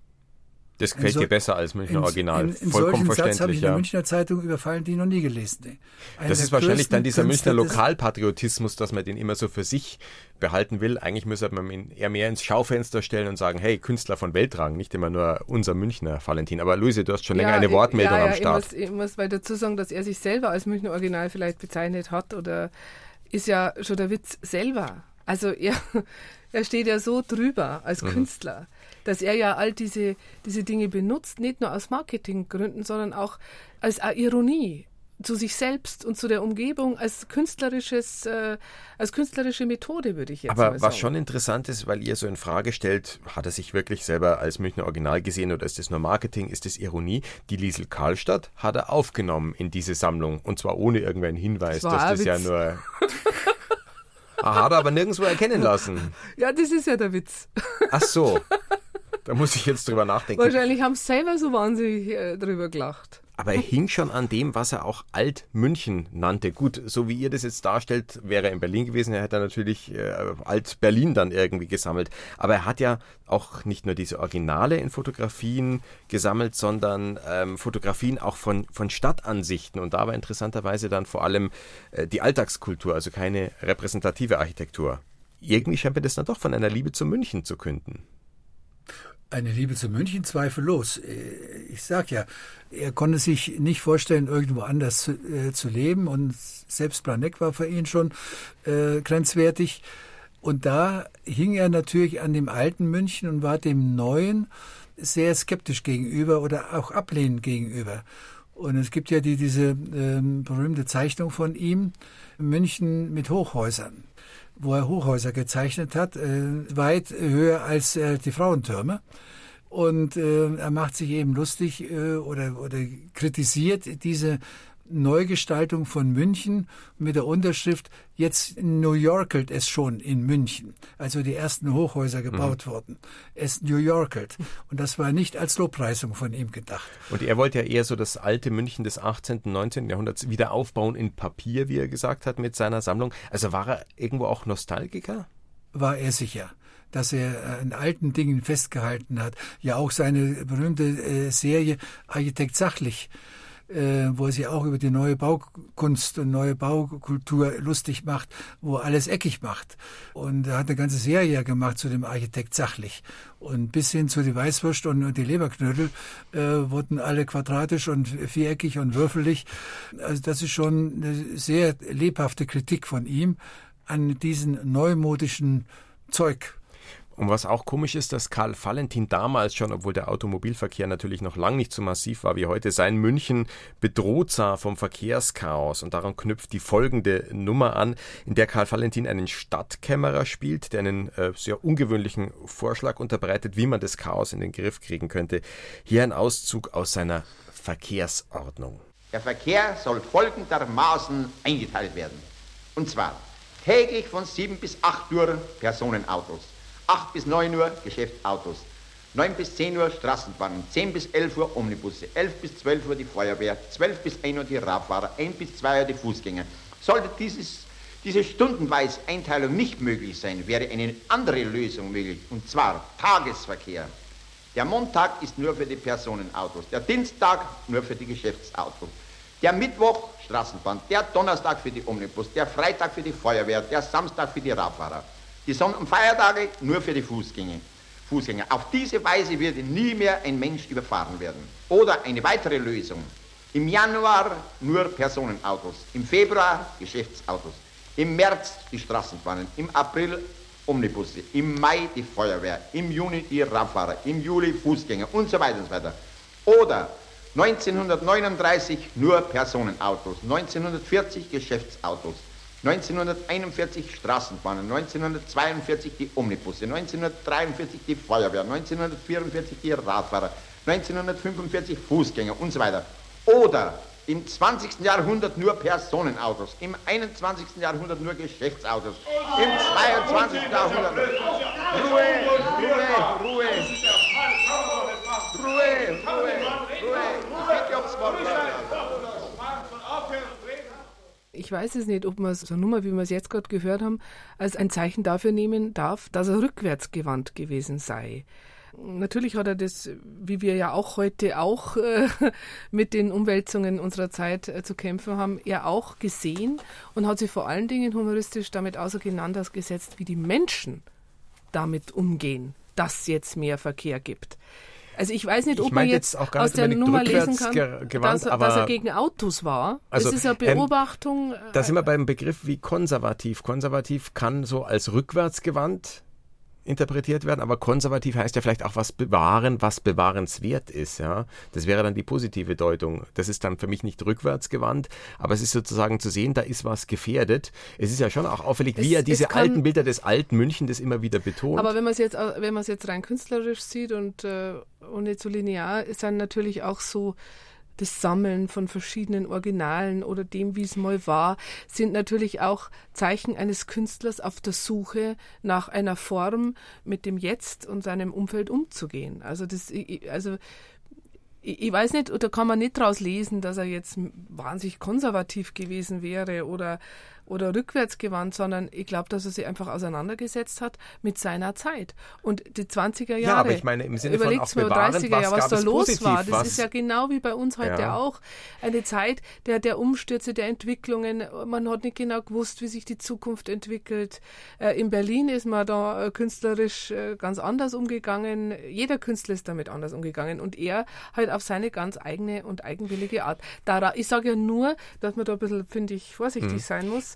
Das gefällt so- dir besser als Münchner In- Original. In, in Vollkommen solchen Satz habe ich verständlich, in der ja. Münchner Zeitung über Valentin noch nie gelesen. Einer Das ist wahrscheinlich dann dieser Münchner Lokalpatriotismus, dass man den immer so für sich behalten will. Eigentlich müsste man ihn eher mehr ins Schaufenster stellen und sagen, hey, Künstler von Weltrang, nicht immer nur unser Münchner Valentin. Aber Luise, du hast schon länger eine ich- Wortmeldung ja, am ja, Start. Ich muss, ich muss mal dazu sagen, dass er sich selber als Münchner Original vielleicht bezeichnet hat oder ist ja schon der Witz selber. Also er, er steht ja so drüber als Mhm. Künstler, dass er ja all diese, diese Dinge benutzt, nicht nur aus Marketinggründen, sondern auch als Ironie zu sich selbst und zu der Umgebung als künstlerisches, äh, als künstlerische Methode, würde ich jetzt mal Aber sagen. was schon interessant ist, weil ihr so in Frage stellt, hat er sich wirklich selber als Münchner Original gesehen oder ist das nur Marketing, ist das Ironie? Die Liesel Karlstadt hat er aufgenommen in diese Sammlung und zwar ohne irgendeinen Hinweis, Das dass das ja Witz. nur... Ah, hat er aber nirgendwo erkennen lassen. Ja, das ist ja der Witz. Ach so. Da muss ich jetzt drüber nachdenken. Wahrscheinlich haben sie selber so wahnsinnig äh, drüber gelacht. Aber er hing schon an dem, was er auch Alt-München nannte. Gut, so wie ihr das jetzt darstellt, wäre er in Berlin gewesen, er hätte natürlich äh, Alt-Berlin dann irgendwie gesammelt. Aber er hat ja auch nicht nur diese Originale in Fotografien gesammelt, sondern ähm, Fotografien auch von, von Stadtansichten. Und da war interessanterweise dann vor allem äh, die Alltagskultur, also keine repräsentative Architektur. Irgendwie scheint mir das dann doch von einer Liebe zu München zu künden. Eine Liebe zu München zweifellos. Äh, Ich sag ja, er konnte sich nicht vorstellen, irgendwo anders zu, äh, zu leben und selbst Braneck war für ihn schon äh, grenzwertig. Und da hing er natürlich an dem alten München und war dem neuen sehr skeptisch gegenüber oder auch ablehnend gegenüber. Und es gibt ja die, diese ähm, berühmte Zeichnung von ihm, München mit Hochhäusern wo er Hochhäuser gezeichnet hat, äh, weit höher als äh, die Frauentürme. Und äh, er macht sich eben lustig äh, oder, oder kritisiert diese Neugestaltung von München mit der Unterschrift, jetzt New Yorkelt es schon in München. Also die ersten Hochhäuser gebaut wurden. Es New Yorkelt. Und das war nicht als Lobpreisung von ihm gedacht. Und er wollte ja eher so das alte München des 18., 19. Jahrhunderts wieder aufbauen in Papier, wie er gesagt hat, mit seiner Sammlung. Also war er irgendwo auch Nostalgiker? war er sicher, dass er an alten Dingen festgehalten hat. Ja, auch seine berühmte äh, Serie Architekt Sachlich äh, wo er sich auch über die neue Baukunst und neue Baukultur lustig macht, wo er alles eckig macht. Und er hat eine ganze Serie gemacht zu dem Architekt sachlich. Und bis hin zu die Weißwurst und, die Leberknödel äh, wurden alle quadratisch und viereckig und würfelig. Also das ist schon eine sehr lebhafte Kritik von ihm an diesen neumodischen Zeug. Und was auch komisch ist, dass Karl Valentin damals schon, obwohl der Automobilverkehr natürlich noch lang nicht so massiv war wie heute, sein München bedroht sah vom Verkehrschaos. Und daran knüpft die folgende Nummer an, in der Karl Valentin einen Stadtkämmerer spielt, der einen äh, sehr ungewöhnlichen Vorschlag unterbreitet, wie man das Chaos in den Griff kriegen könnte. Hier ein Auszug aus seiner Verkehrsordnung. Der Verkehr soll folgendermaßen eingeteilt werden. Und zwar täglich von 7 bis 8 Uhr Personenautos. 8 bis 9 Uhr Geschäftsautos, 9 bis 10 Uhr Straßenbahnen, 10 bis 11 Uhr Omnibusse, 11 bis 12 Uhr die Feuerwehr, 12 bis 1 Uhr die Radfahrer, 1 bis 2 Uhr die Fußgänger. Sollte dieses, diese stundenweise Einteilung nicht möglich sein, wäre eine andere Lösung möglich, und zwar Tagesverkehr. Der Montag ist nur für die Personenautos, der Dienstag nur für die Geschäftsautos. Der Mittwoch Straßenbahn, der Donnerstag für die Omnibus, der Freitag für die Feuerwehr, der Samstag für die Radfahrer. Die Sonn- und Feiertage nur für die Fußgänger. Fußgänger. Auf diese Weise würde nie mehr ein Mensch überfahren werden. Oder eine weitere Lösung. Im Januar nur Personenautos, im Februar Geschäftsautos, im März die Straßenbahnen, im April Omnibusse, im Mai die Feuerwehr, im Juni die Radfahrer, im Juli Fußgänger und so weiter und so weiter. Oder 1939 nur Personenautos, 1940 Geschäftsautos, 1941 Straßenbahnen, 1942 die Omnibusse, 1943 die Feuerwehr, 1944 die Radfahrer, 1945 Fußgänger und so weiter. Oder im 20. Jahrhundert nur Personenautos, im 21. Jahrhundert nur Geschäftsautos, im 22. Jahrhundert Ruhe, Ruhe, Ruhe, Ruhe, Ruhe, Ruhe, ich bitte ums Wort ich weiß es nicht, ob man so eine Nummer, wie wir es jetzt gerade gehört haben, als ein Zeichen dafür nehmen darf, dass er rückwärtsgewandt gewesen sei. Natürlich hat er das, wie wir ja auch heute auch äh, mit den Umwälzungen unserer Zeit äh, zu kämpfen haben, er auch gesehen und hat sich vor allen Dingen humoristisch damit auseinandergesetzt, wie die Menschen damit umgehen, dass jetzt mehr Verkehr gibt. Also ich weiß nicht, ob man jetzt, jetzt aus der Nummer lesen kann, gewandt, dass, dass, er gegen Autos war. Also, das ist eine Beobachtung. Ähm, da sind wir beim Begriff wie konservativ. Konservativ kann so als rückwärtsgewandt interpretiert werden, aber konservativ heißt ja vielleicht auch was bewahren, was bewahrenswert ist. Ja, das wäre dann die positive Deutung. Das ist dann für mich nicht rückwärtsgewandt, aber es ist sozusagen zu sehen, da ist was gefährdet. Es ist ja schon auch auffällig, es, wie er diese kann, alten Bilder des alten München das immer wieder betont. Aber wenn man es jetzt, wenn man es jetzt rein künstlerisch sieht und, äh, und nicht so linear, ist dann natürlich auch so das Sammeln von verschiedenen Originalen oder dem, wie es mal war, sind natürlich auch Zeichen eines Künstlers auf der Suche nach einer Form, mit dem Jetzt und seinem Umfeld umzugehen. Also das, also ich weiß nicht, oder kann man nicht daraus lesen, dass er jetzt wahnsinnig konservativ gewesen wäre oder oder rückwärtsgewandt, sondern ich glaube, dass er sich einfach auseinandergesetzt hat mit seiner Zeit. Und die 20er Jahre, ja, aber ich meine, im Sinne von auch bewahren, 30er Jahre, was, was da los positiv, war, das ist ja genau wie bei uns heute ja. auch eine Zeit der, der Umstürze, der Entwicklungen. Man hat nicht genau gewusst, wie sich die Zukunft entwickelt. Äh, in Berlin ist man da äh, künstlerisch äh, ganz anders umgegangen. Jeder Künstler ist damit anders umgegangen und er halt auf seine ganz eigene und eigenwillige Art. Da, ich sage ja nur, dass man da ein bisschen, finde ich, vorsichtig hm. sein muss,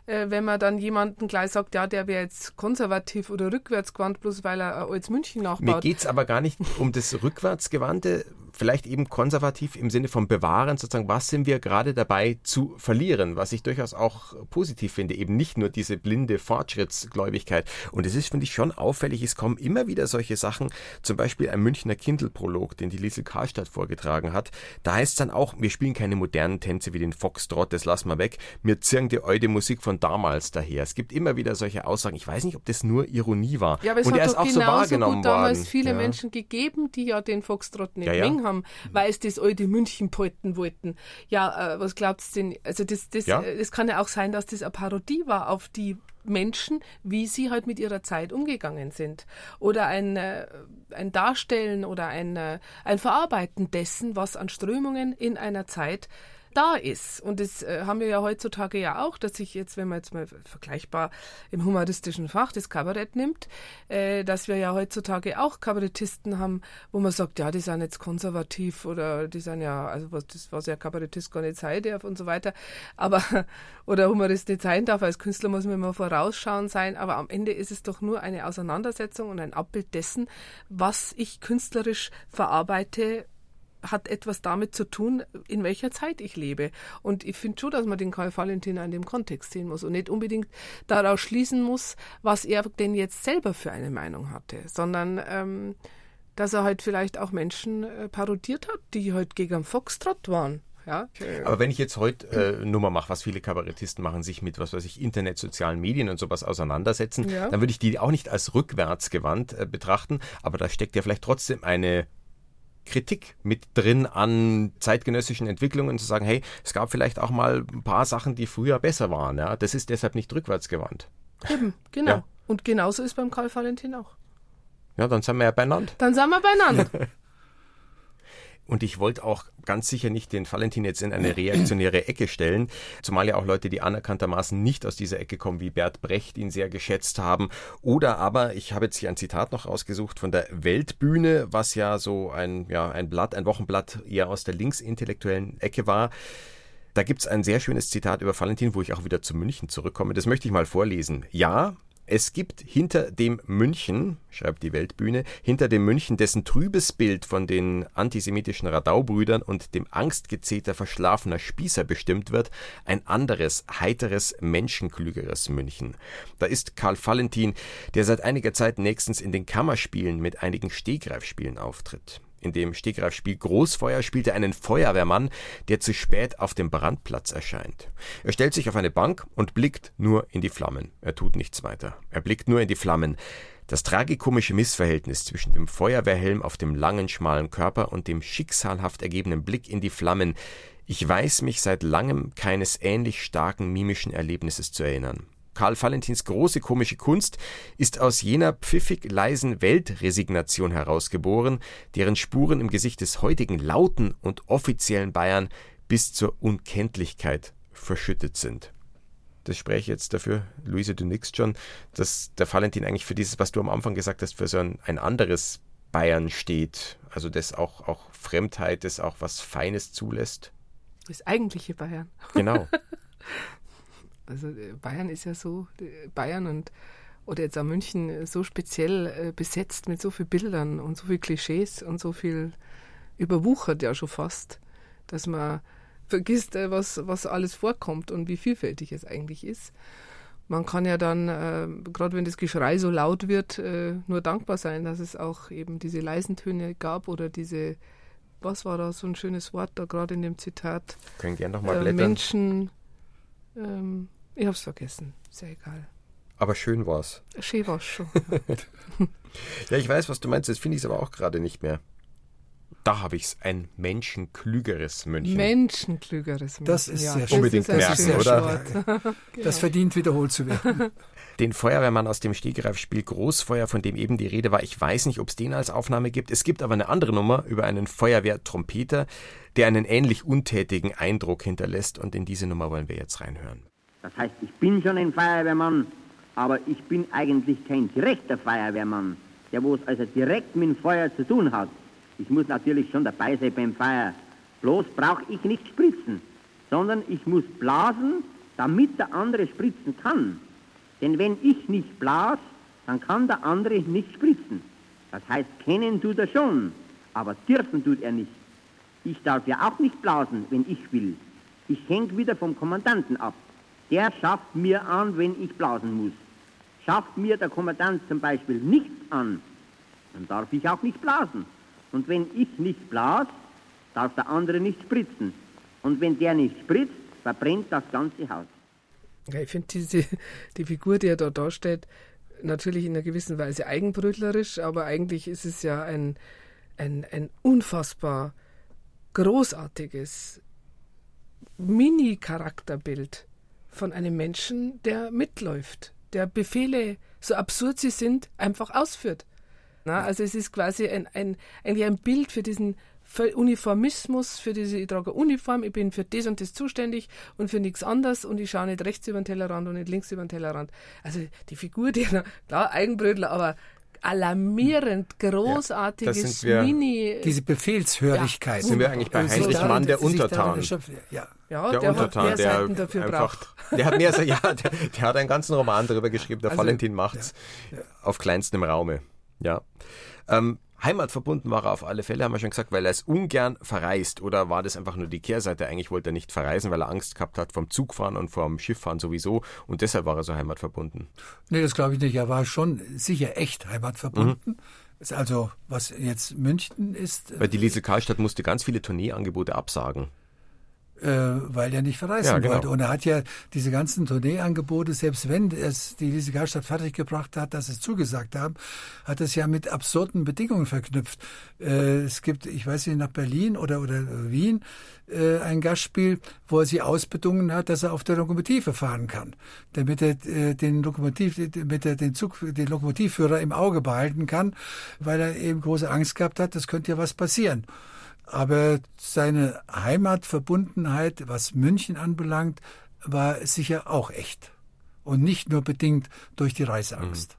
äh, wenn man dann jemanden gleich sagt, ja, der wäre jetzt konservativ oder rückwärtsgewandt, bloß weil er als München nachbaut. Mir geht es aber gar nicht um das Rückwärtsgewandte, vielleicht eben konservativ im Sinne von bewahren, sozusagen, was sind wir gerade dabei zu verlieren, was ich durchaus auch positiv finde, eben nicht nur diese blinde Fortschrittsgläubigkeit. Und es ist, finde ich, schon auffällig, es kommen immer wieder solche Sachen, zum Beispiel ein Münchner Kindle-Prolog, den die Liesel Karlstadt vorgetragen hat. Da heißt es dann auch, wir spielen keine modernen Tänze wie den Foxtrot, das lassen wir weg, mir zirgen die alte Musik von damals daher. Es gibt immer wieder solche Aussagen. Ich weiß nicht, ob das nur Ironie war. Ja, aber es Und hat er ist auch so wahrgenommen gut damals worden. viele ja. Menschen gegeben, die ja den Foxtrot nicht ja, ja. haben, weil es das alte München polten wollten. Ja, äh, was glaubst du denn? Also das, das, ja. Äh, das kann ja auch sein, dass das eine Parodie war auf die Menschen, wie sie halt mit ihrer Zeit umgegangen sind. Oder ein, äh, ein Darstellen oder ein, äh, ein Verarbeiten dessen, was an Strömungen in einer Zeit da ist. Und das äh, haben wir ja heutzutage ja auch, dass sich jetzt, wenn man jetzt mal vergleichbar im humanistischen Fach das Kabarett nimmt, äh, dass wir ja heutzutage auch Kabarettisten haben, wo man sagt, ja, die sind jetzt konservativ oder die sind ja, also was, das, was ja Kabarettist gar nicht sein darf und so weiter. Aber, oder Humorist nicht sein darf, als Künstler muss man immer vorausschauen sein, aber am Ende ist es doch nur eine Auseinandersetzung und ein Abbild dessen, was ich künstlerisch verarbeite hat etwas damit zu tun, in welcher Zeit ich lebe. Und ich finde schon, dass man den Karl Valentin in dem Kontext sehen muss und nicht unbedingt daraus schließen muss, was er denn jetzt selber für eine Meinung hatte, sondern ähm, dass er halt vielleicht auch Menschen äh, parodiert hat, die halt gegen Foxtrot waren. Ja? Aber wenn ich jetzt heute äh, Nummer mache, was viele Kabarettisten machen, sich mit, was weiß ich, Internet, sozialen Medien und sowas auseinandersetzen, ja. dann würde ich die auch nicht als rückwärtsgewandt äh, betrachten, aber da steckt ja vielleicht trotzdem eine Kritik mit drin an zeitgenössischen Entwicklungen, zu sagen, hey, es gab vielleicht auch mal ein paar Sachen, die früher besser waren. Ja? Das ist deshalb nicht rückwärtsgewandt. Eben, genau. Ja. Und genauso ist beim Karl Valentin auch. Ja, dann sind wir ja beieinander. Dann sind wir beieinander. Und ich wollte auch ganz sicher nicht den Valentin jetzt in eine reaktionäre Ecke stellen, zumal ja auch Leute, die anerkanntermaßen nicht aus dieser Ecke kommen, wie Bert Brecht ihn sehr geschätzt haben. Oder aber, ich habe jetzt hier ein Zitat noch ausgesucht von der Weltbühne, was ja so ein, ja, ein Blatt, ein Wochenblatt eher aus der linksintellektuellen Ecke war. Da gibt es ein sehr schönes Zitat über Valentin, wo ich auch wieder zu München zurückkomme. Das möchte ich mal vorlesen. Ja, es gibt hinter dem München, schreibt die Weltbühne, hinter dem München, dessen trübes Bild von den antisemitischen Radaubrüdern und dem Angstgezeter verschlafener Spießer bestimmt wird, ein anderes, heiteres, menschenklügeres München. Da ist Karl Valentin, der seit einiger Zeit nächstens in den Kammerspielen mit einigen Stegreifspielen auftritt. In dem Stegreifspiel Großfeuer spielt er einen Feuerwehrmann, der zu spät auf dem Brandplatz erscheint. Er stellt sich auf eine Bank und blickt nur in die Flammen. Er tut nichts weiter. Er blickt nur in die Flammen. Das tragikomische Missverhältnis zwischen dem Feuerwehrhelm auf dem langen, schmalen Körper und dem schicksalhaft ergebenen Blick in die Flammen. Ich weiß mich seit langem keines ähnlich starken mimischen Erlebnisses zu erinnern. Karl Valentins große komische Kunst ist aus jener pfiffig leisen Weltresignation herausgeboren, deren Spuren im Gesicht des heutigen lauten und offiziellen Bayern bis zur Unkenntlichkeit verschüttet sind. Das spreche ich jetzt dafür, Luise, du nix schon, dass der Valentin eigentlich für dieses, was du am Anfang gesagt hast, für so ein, ein anderes Bayern steht. Also das auch, auch Fremdheit, das auch was Feines zulässt. Das eigentliche Bayern. Genau. Also äh, Bayern ist ja so, Bayern und oder jetzt auch München äh, so speziell äh, besetzt mit so vielen Bildern und so viel Klischees und so viel überwuchert ja schon fast, dass man vergisst, was, was alles vorkommt und wie vielfältig es eigentlich ist. Man kann ja dann, äh, gerade wenn das Geschrei so laut wird, äh, nur dankbar sein, dass es auch eben diese leisen Töne gab oder diese, was war da so ein schönes Wort da gerade in dem Zitat? Können gerne nochmal blättern. Äh, Menschen, ähm, ich hab's vergessen. Sehr egal. Aber schön war's. Schön war's schon. ja, ich weiß, was du meinst. Jetzt finde ich es aber auch gerade nicht mehr. Da habe ich es. Ein menschenklügeres München. Menschenklügeres München. Das ist ja, sehr schön. Unbedingt merken, oder? genau. Das verdient wiederholt zu werden. Den Feuerwehrmann aus dem Stegreifspiel Großfeuer, von dem eben die Rede war, ich weiß nicht, ob es den als Aufnahme gibt. Es gibt aber eine andere Nummer über einen Feuerwehrtrompeter, der einen ähnlich untätigen Eindruck hinterlässt. Und in diese Nummer wollen wir jetzt reinhören. Das heißt, ich bin schon ein Feuerwehrmann, aber ich bin eigentlich kein direkter Feuerwehrmann, der wo es also direkt mit dem Feuer zu tun hat. Ich muss natürlich schon dabei sein beim Feuer. Bloß brauche ich nicht spritzen, sondern ich muss blasen, damit der andere spritzen kann. Denn wenn ich nicht blas, dann kann der andere nicht spritzen. Das heißt, kennen tut er schon, aber dürfen tut er nicht. Ich darf ja auch nicht blasen, wenn ich will. Ich hänge wieder vom Kommandanten ab der schafft mir an, wenn ich blasen muss. Schafft mir der Kommandant zum Beispiel nichts an, dann darf ich auch nicht blasen. Und wenn ich nicht blas, darf der andere nicht spritzen. Und wenn der nicht spritzt, verbrennt das ganze Haus. Ja, ich finde diese die Figur, die er da darstellt, natürlich in einer gewissen Weise eigenbrötlerisch, aber eigentlich ist es ja ein, ein, ein unfassbar großartiges Mini-Charakterbild von einem Menschen, der mitläuft der Befehle, so absurd sie sind, einfach ausführt. Na, also es ist quasi ein, ein, eigentlich ein Bild für diesen Uniformismus, für diese, ich trage Uniform, ich bin für das und das zuständig und für nichts anderes und ich schaue nicht rechts über den Tellerrand und nicht links über den Tellerrand. Also die Figur, die, klar, Eigenbrötler, aber alarmierend großartiges ja, Mini. Diese Befehlshörigkeit. Ja, sind wir eigentlich bei Heinrich Mann, der Untertan. Ja. Ja, der, der Untertan, hat mehr der dafür einfach, braucht. der hat mehr, ja, der, der, hat einen ganzen Roman darüber geschrieben, der Also, Valentin macht's auf kleinstem Raume. Ja. Ähm, Heimatverbunden war er auf alle Fälle, haben wir schon gesagt, weil er es ungern verreist. Oder war das einfach nur die Kehrseite? Eigentlich wollte er nicht verreisen, weil er Angst gehabt hat vom Zugfahren und vom Schifffahren sowieso. Und deshalb war er so heimatverbunden. Nee, das glaube ich nicht. Er war schon sicher echt heimatverbunden. Ist Also, was jetzt München ist, Weil die Liesel Karlstadt musste ganz viele Tourneeangebote absagen. Äh, weil er nicht verreisen Ja, genau. wollte. Und er hat ja diese ganzen Tourneeangebote, selbst wenn es die Lise Karlstadt fertiggebracht hat, dass sie es zugesagt haben, hat es ja mit absurden Bedingungen verknüpft. Äh, es gibt, ich weiß nicht, nach Berlin oder, oder Wien äh, ein Gastspiel, wo er sie ausbedungen hat, dass er auf der Lokomotive fahren kann, damit er den Lokomotiv, damit er den Zug, den Lokomotivführer im Auge behalten kann, weil er eben große Angst gehabt hat, das könnte ja was passieren. Aber seine Heimatverbundenheit, was München anbelangt, war sicher auch echt. Und nicht nur bedingt durch die Reiseangst.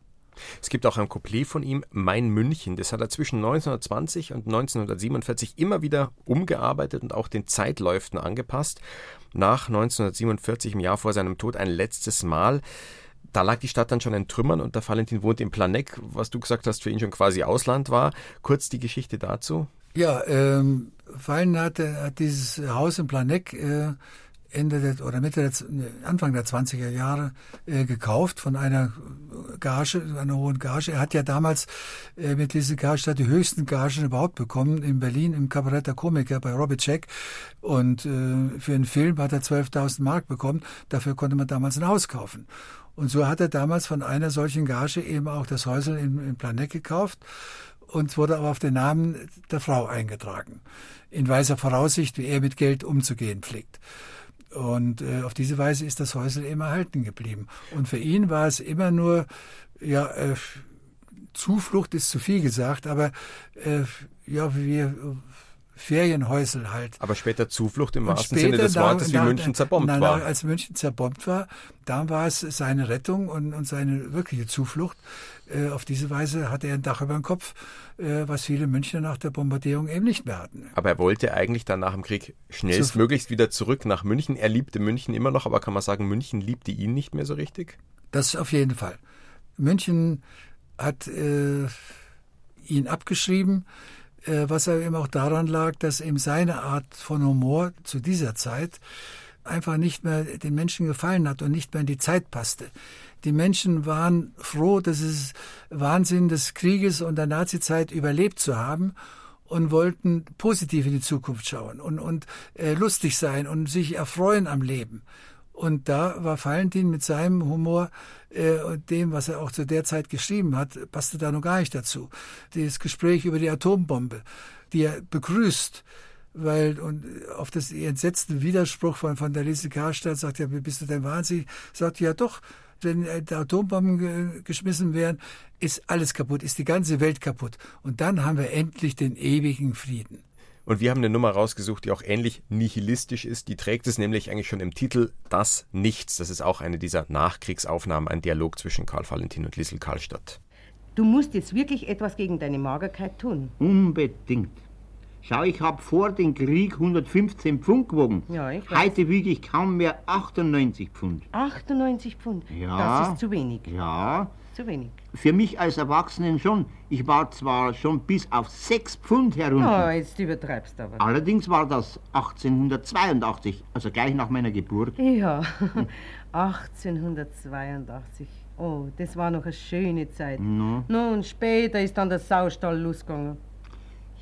Es gibt auch ein Couplet von ihm, Mein München. Das hat er zwischen 1920 und 1947 immer wieder umgearbeitet und auch den Zeitläuften angepasst. Nach 1947, im Jahr vor seinem Tod, ein letztes Mal. Da lag die Stadt dann schon in Trümmern und der Valentin wohnt in Planeck, was du gesagt hast, für ihn schon quasi Ausland war. Kurz die Geschichte dazu. Ja, ähm, Fallen hat, hat dieses Haus in Planeck äh, Ende der, oder Mitte der, Anfang der 20er Jahre äh, gekauft von einer Gage, einer hohen Gage. Er hat ja damals äh, mit dieser Karstadt die höchsten Gagen überhaupt bekommen in Berlin im Kabarett der Komiker bei Robert Check und äh, für einen Film hat er 12.000 Mark bekommen. Dafür konnte man damals ein Haus kaufen. Und so hat er damals von einer solchen Gage eben auch das Häusel in, in Planeck gekauft und wurde aber auf den Namen der Frau eingetragen. In weiser Voraussicht, wie er mit Geld umzugehen pflegt. Und äh, auf diese Weise ist das Häusel immer erhalten geblieben. Und für ihn war es immer nur, ja, äh, Zuflucht ist zu viel gesagt, aber äh, ja, wir Ferienhäusel halt. Aber später Zuflucht im Und wahrsten Sinne des da- Wortes, wie da- München zerbombt na, war. Na, als München zerbombt war, da war es seine Rettung und, und seine wirkliche Zuflucht. Äh, auf diese Weise hatte er ein Dach über dem Kopf, äh, was viele Münchner nach der Bombardierung eben nicht mehr hatten. Aber er wollte eigentlich dann nach dem Krieg schnellstmöglichst wieder zurück nach München. Er liebte München immer noch, aber kann man sagen, München liebte ihn nicht mehr so richtig? Das auf jeden Fall. München hat äh, ihn abgeschrieben, äh, was aber eben auch daran lag, dass eben seine Art von Humor zu dieser Zeit einfach nicht mehr den Menschen gefallen hat und nicht mehr in die Zeit passte. Die Menschen waren froh, dass es Wahnsinn des Krieges und der Nazizeit überlebt zu haben und wollten positiv in die Zukunft schauen und, und äh, lustig sein und sich erfreuen am Leben. Und da war Valentin mit seinem Humor äh, und dem, was er auch zu der Zeit geschrieben hat, passte da noch gar nicht dazu. Das Gespräch über die Atombombe, die er begrüßt, weil und auf das entsetzten Widerspruch von, von der Lise Karstadt sagt ja, bist du denn wahnsinnig? Sagt ja doch, wenn äh, die Atombomben ge geschmissen werden, ist alles kaputt, ist die ganze Welt kaputt. Und dann haben wir endlich den ewigen Frieden. Und wir haben eine Nummer rausgesucht, die auch ähnlich nihilistisch ist. Die trägt es nämlich eigentlich schon im Titel Das Nichts. Das ist auch eine dieser Nachkriegsaufnahmen, ein Dialog zwischen Karl Valentin und Liesel Karlstadt. Du musst jetzt wirklich etwas gegen deine Magerkeit tun. Unbedingt. Schau, ich habe vor dem Krieg 115 Pfund gewogen. Ja, ich weiß. Heute wiege ich kaum mehr 98 Pfund. 98 Pfund. Ja. Das ist zu wenig. Ja, Zu wenig. für mich als Erwachsenen schon. Ich war zwar schon bis auf 6 Pfund herunter. Oh, jetzt übertreibst du aber. Allerdings war das 1882, also gleich nach meiner Geburt. Ja, 1882. Oh, das war noch eine schöne Zeit. No. Und später ist dann der Saustall losgegangen.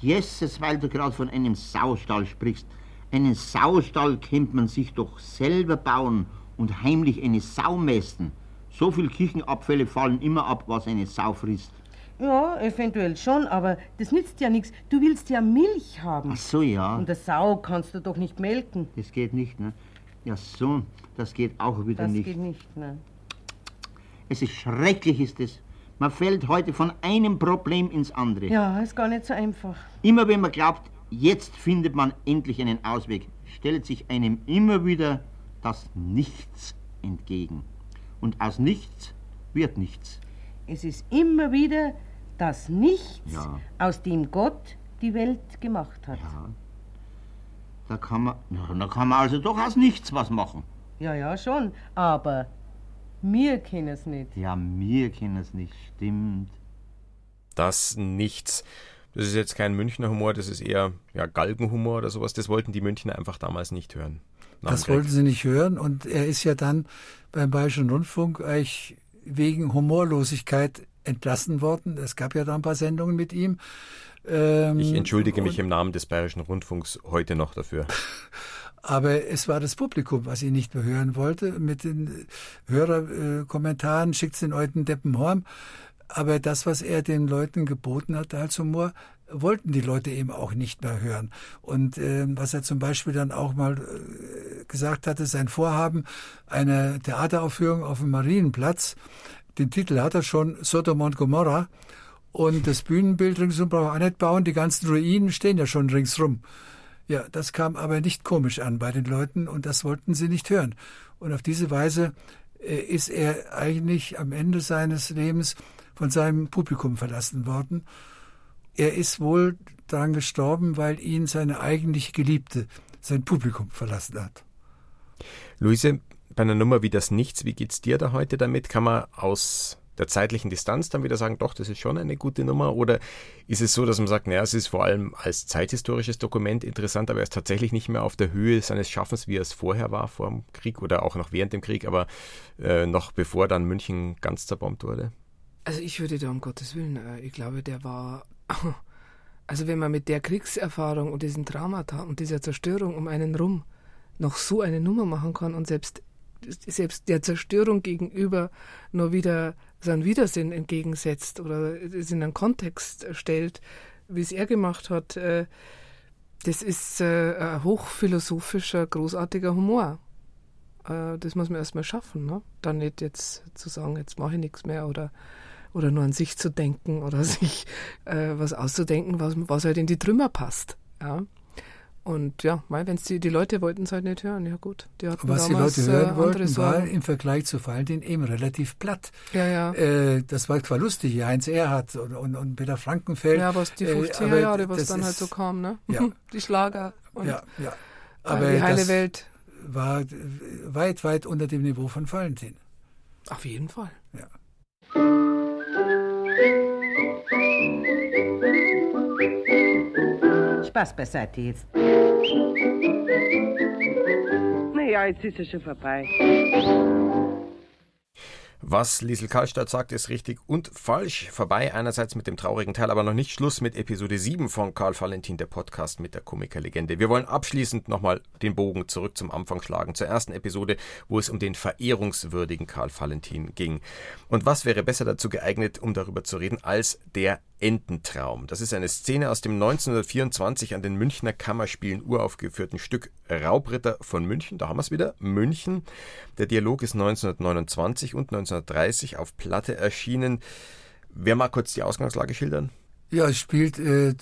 Jesus, weil du gerade von einem Saustall sprichst. Einen Saustall kennt man sich doch selber bauen und heimlich eine Sau mästen. So viel Küchenabfälle fallen immer ab, was eine Sau frisst. Ja, eventuell schon, aber das nützt ja nichts. Du willst ja Milch haben. Ach so, ja. Und der Sau kannst du doch nicht melken. Das geht nicht, ne? Ja, so, das geht auch wieder Das nicht. geht nicht, ne? Es ist schrecklich, ist es. Man fällt heute von einem Problem ins andere. Ja, ist gar nicht so einfach. Immer wenn man glaubt, jetzt findet man endlich einen Ausweg, stellt sich einem immer wieder das Nichts entgegen. Und aus nichts wird nichts. Es ist immer wieder das Nichts, Ja. aus dem Gott die Welt gemacht hat. Ja. Da kann man, na, da kann man also doch aus nichts was machen. Ja, ja, schon. Aber wir können es nicht. Ja, mir können es nicht, stimmt. Das nichts. Das ist jetzt kein Münchner Humor, das ist eher ja, Galgenhumor oder sowas. Das wollten die Münchner einfach damals nicht hören. Das wollten sie nicht hören und er ist ja dann beim Bayerischen Rundfunk eigentlich wegen Humorlosigkeit entlassen worden. Es gab ja da ein paar Sendungen mit ihm. Ähm, Ich entschuldige mich im Namen des Bayerischen Rundfunks heute noch dafür. Aber es war das Publikum, was ihn nicht mehr hören wollte. Mit den Hörerkommentaren schickt's den alten Deppen heim. Aber das, was er den Leuten geboten hat als Humor, wollten die Leute eben auch nicht mehr hören. Und ähm, was er zum Beispiel dann auch mal äh, gesagt hatte, sein Vorhaben, eine Theateraufführung auf dem Marienplatz, den Titel hat er schon, Sodom und Gomorra. Und das Bühnenbild ringsum braucht er auch nicht bauen, die ganzen Ruinen stehen ja schon ringsrum. Ja, das kam aber nicht komisch an bei den Leuten und das wollten sie nicht hören. Und auf diese Weise äh, ist er eigentlich am Ende seines Lebens von seinem Publikum verlassen worden. Er ist wohl daran gestorben, weil ihn seine eigentlich Geliebte, sein Publikum verlassen hat. Luise, bei einer Nummer wie das Nichts, wie geht's dir da heute damit? Kann man aus der zeitlichen Distanz dann wieder sagen, doch, das ist schon eine gute Nummer? Oder ist es so, dass man sagt, naja, es ist vor allem als zeithistorisches Dokument interessant, aber er ist tatsächlich nicht mehr auf der Höhe seines Schaffens, wie er es vorher war, vor dem Krieg oder auch noch während dem Krieg, aber äh, noch bevor dann München ganz zerbombt wurde? Also ich würde da um Gottes Willen, äh, ich glaube, der war, also wenn man mit der Kriegserfahrung und diesen Traumata und dieser Zerstörung um einen rum noch so eine Nummer machen kann und selbst, selbst der Zerstörung gegenüber nur wieder seinen Widersinn entgegensetzt oder es in einen Kontext stellt, wie es er gemacht hat, äh, das ist äh, ein hochphilosophischer, großartiger Humor. Äh, das muss man erstmal schaffen, ne? Dann nicht jetzt zu sagen, jetzt mache ich nichts mehr oder oder nur an sich zu denken oder sich was auszudenken, was, was halt in die Trümmer passt. Ja. Und ja, wenn die, die Leute wollten es halt nicht hören, ja gut. Die hatten Was die Leute äh, hören wollten, war im Vergleich zu Valentin eben relativ platt. Ja, ja. Äh, das war zwar lustig, Heinz Erhardt und, und, und Peter Frankenfeld. ja, was die äh, 50er aber Jahre, was dann halt ist- so kam, ne? Ja. Die Schlager und Ja, ja. äh, Aber die heile Welt. war äh, weit, weit unter dem Niveau von Valentin. Auf jeden Fall. Ja. Spaß beiseite jetzt. Naja, jetzt ist es schon vorbei. Was Liesel Karlstadt sagt, ist richtig und falsch. Vorbei einerseits mit dem traurigen Teil, aber noch nicht Schluss mit Episode 7 von Karl Valentin, der Podcast mit der Komikerlegende. Wir wollen abschließend nochmal den Bogen zurück zum Anfang schlagen, zur ersten Episode, wo es um den verehrungswürdigen Karl Valentin ging. Und was wäre besser dazu geeignet, um darüber zu reden, als der Ententraum. Das ist eine Szene aus dem 1924 an den Münchner Kammerspielen uraufgeführten Stück Raubritter von München. Da haben wir es wieder. München. Der Dialog ist 1929 und 1930 auf Platte erschienen. Wer mag kurz die Ausgangslage schildern? Ja, es spielt äh,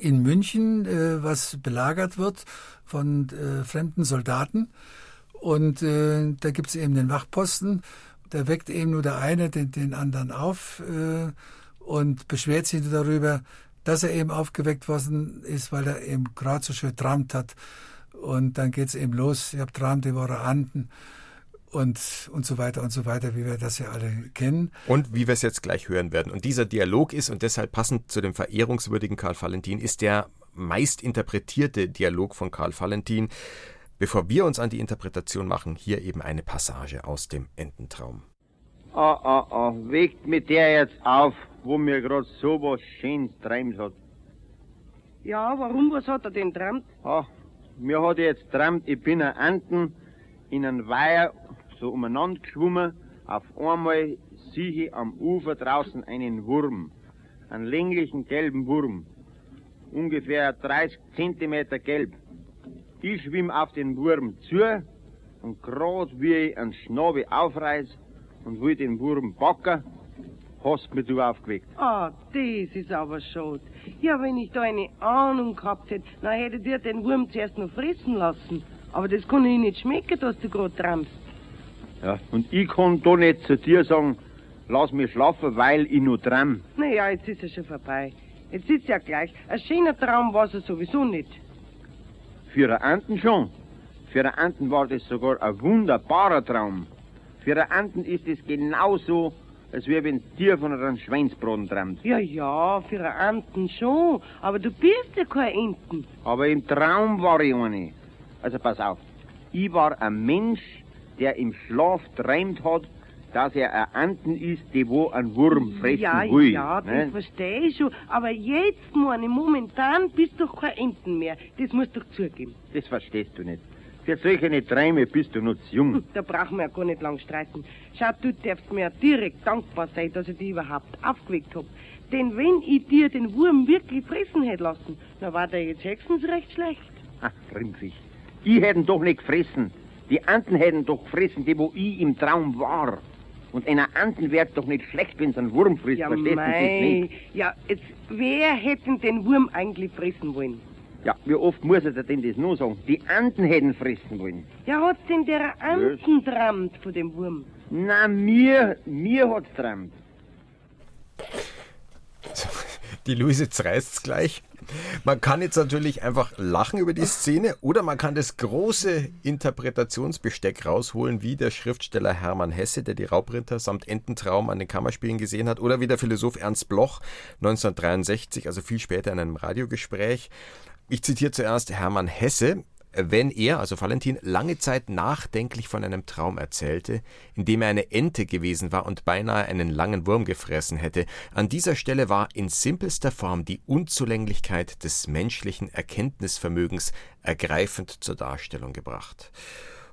in München, äh, was belagert wird von äh, fremden Soldaten. Und äh, da gibt es eben den Wachposten. Da weckt eben nur der eine den, den anderen auf äh, und beschwert sich darüber, dass er eben aufgeweckt worden ist, weil er eben gerade so schön trampt hat. Und dann geht's eben los. Ich hab trampt, die Woche anden und, und so weiter und so weiter, wie wir das ja alle kennen. Und wie wir es jetzt gleich hören werden. Und dieser Dialog ist, und deshalb passend zu dem verehrungswürdigen Karl Valentin, ist der meist interpretierte Dialog von Karl Valentin. Bevor wir uns an die Interpretation machen, hier eben eine Passage aus dem Ententraum. Ah, ah, ah, wegt mit der jetzt auf, wo mir grad so was schön träumt hat. Ja, warum, was hat er denn träumt? Ah, mir hat jetzt träumt, ich bin ein Enten in einem Weiher so umeinander geschwommen. Auf einmal sehe ich am Ufer draußen einen Wurm. Einen länglichen gelben Wurm. Ungefähr 30 Zentimeter gelb. Ich schwimm auf den Wurm zu und grad wie ich einen Schnabel aufreiß, und will den Wurm backen, hast mich du aufgeweckt. Ah, das ist aber schade. Ja, wenn ich da eine Ahnung gehabt hätte, dann hätte dir den Wurm zuerst noch fressen lassen. Aber das kann ich nicht schmecken, dass du gerade trampst. Ja, und ich kann da nicht zu dir sagen, lass mich schlafen, weil ich noch träum. Naja, jetzt ist er schon vorbei. Jetzt ist ja gleich. Ein schöner Traum war es sowieso nicht. Für einen Anten schon. Für einen Anten war das sogar ein wunderbarer Traum. Für einen Anten ist es genauso, als wäre wenn dir von einem Schweinsbraten träumt. Ja, ja, für einen Enten schon. Aber du bist ja kein Enten. Aber im Traum war ich eine. Also pass auf. Ich war ein Mensch, der im Schlaf träumt hat, dass er ein Anten ist, die wo einen Wurm fressen ja, will. ja, das ne? verstehe ich schon. Aber jetzt, meine, momentan bist du doch kein Enten mehr. Das musst du doch zugeben. Das verstehst du nicht. Für solche Träume bist du noch zu jung. Da brauchen wir ja gar nicht lang streiten. Schau, du darfst mir direkt dankbar sein, dass ich dich überhaupt aufgeweckt hab. Denn wenn ich dir den Wurm wirklich fressen hätte lassen, dann war der jetzt höchstens recht schlecht. Ach, Rimpfig. Die hätten doch nicht gefressen. Die Anten hätten doch gefressen, die wo ich im Traum war. Und einer Anten wär's doch nicht schlecht, wenn's einen Wurm frisst, Ja, verstehst du das nicht? Ja, jetzt, wer hätte den Wurm eigentlich fressen wollen? Ja, wie oft muss er denn das nur sagen? Die Anten hätten fressen wollen. Ja, hat's denn der Anten trammt von dem Wurm? Na, mir, mir hat's träumt. Die Luise zerreißt's gleich. Man kann jetzt natürlich einfach lachen über die Szene oder man kann das große Interpretationsbesteck rausholen, wie der Schriftsteller Hermann Hesse, der die Raubritter samt Ententraum an den Kammerspielen gesehen hat, oder wie der Philosoph Ernst Bloch 1963, also viel später in einem Radiogespräch. Ich zitiere zuerst Hermann Hesse. Wenn er, also Valentin, lange Zeit nachdenklich von einem Traum erzählte, in dem er eine Ente gewesen war und beinahe einen langen Wurm gefressen hätte, an dieser Stelle war in simpelster Form die Unzulänglichkeit des menschlichen Erkenntnisvermögens ergreifend zur Darstellung gebracht.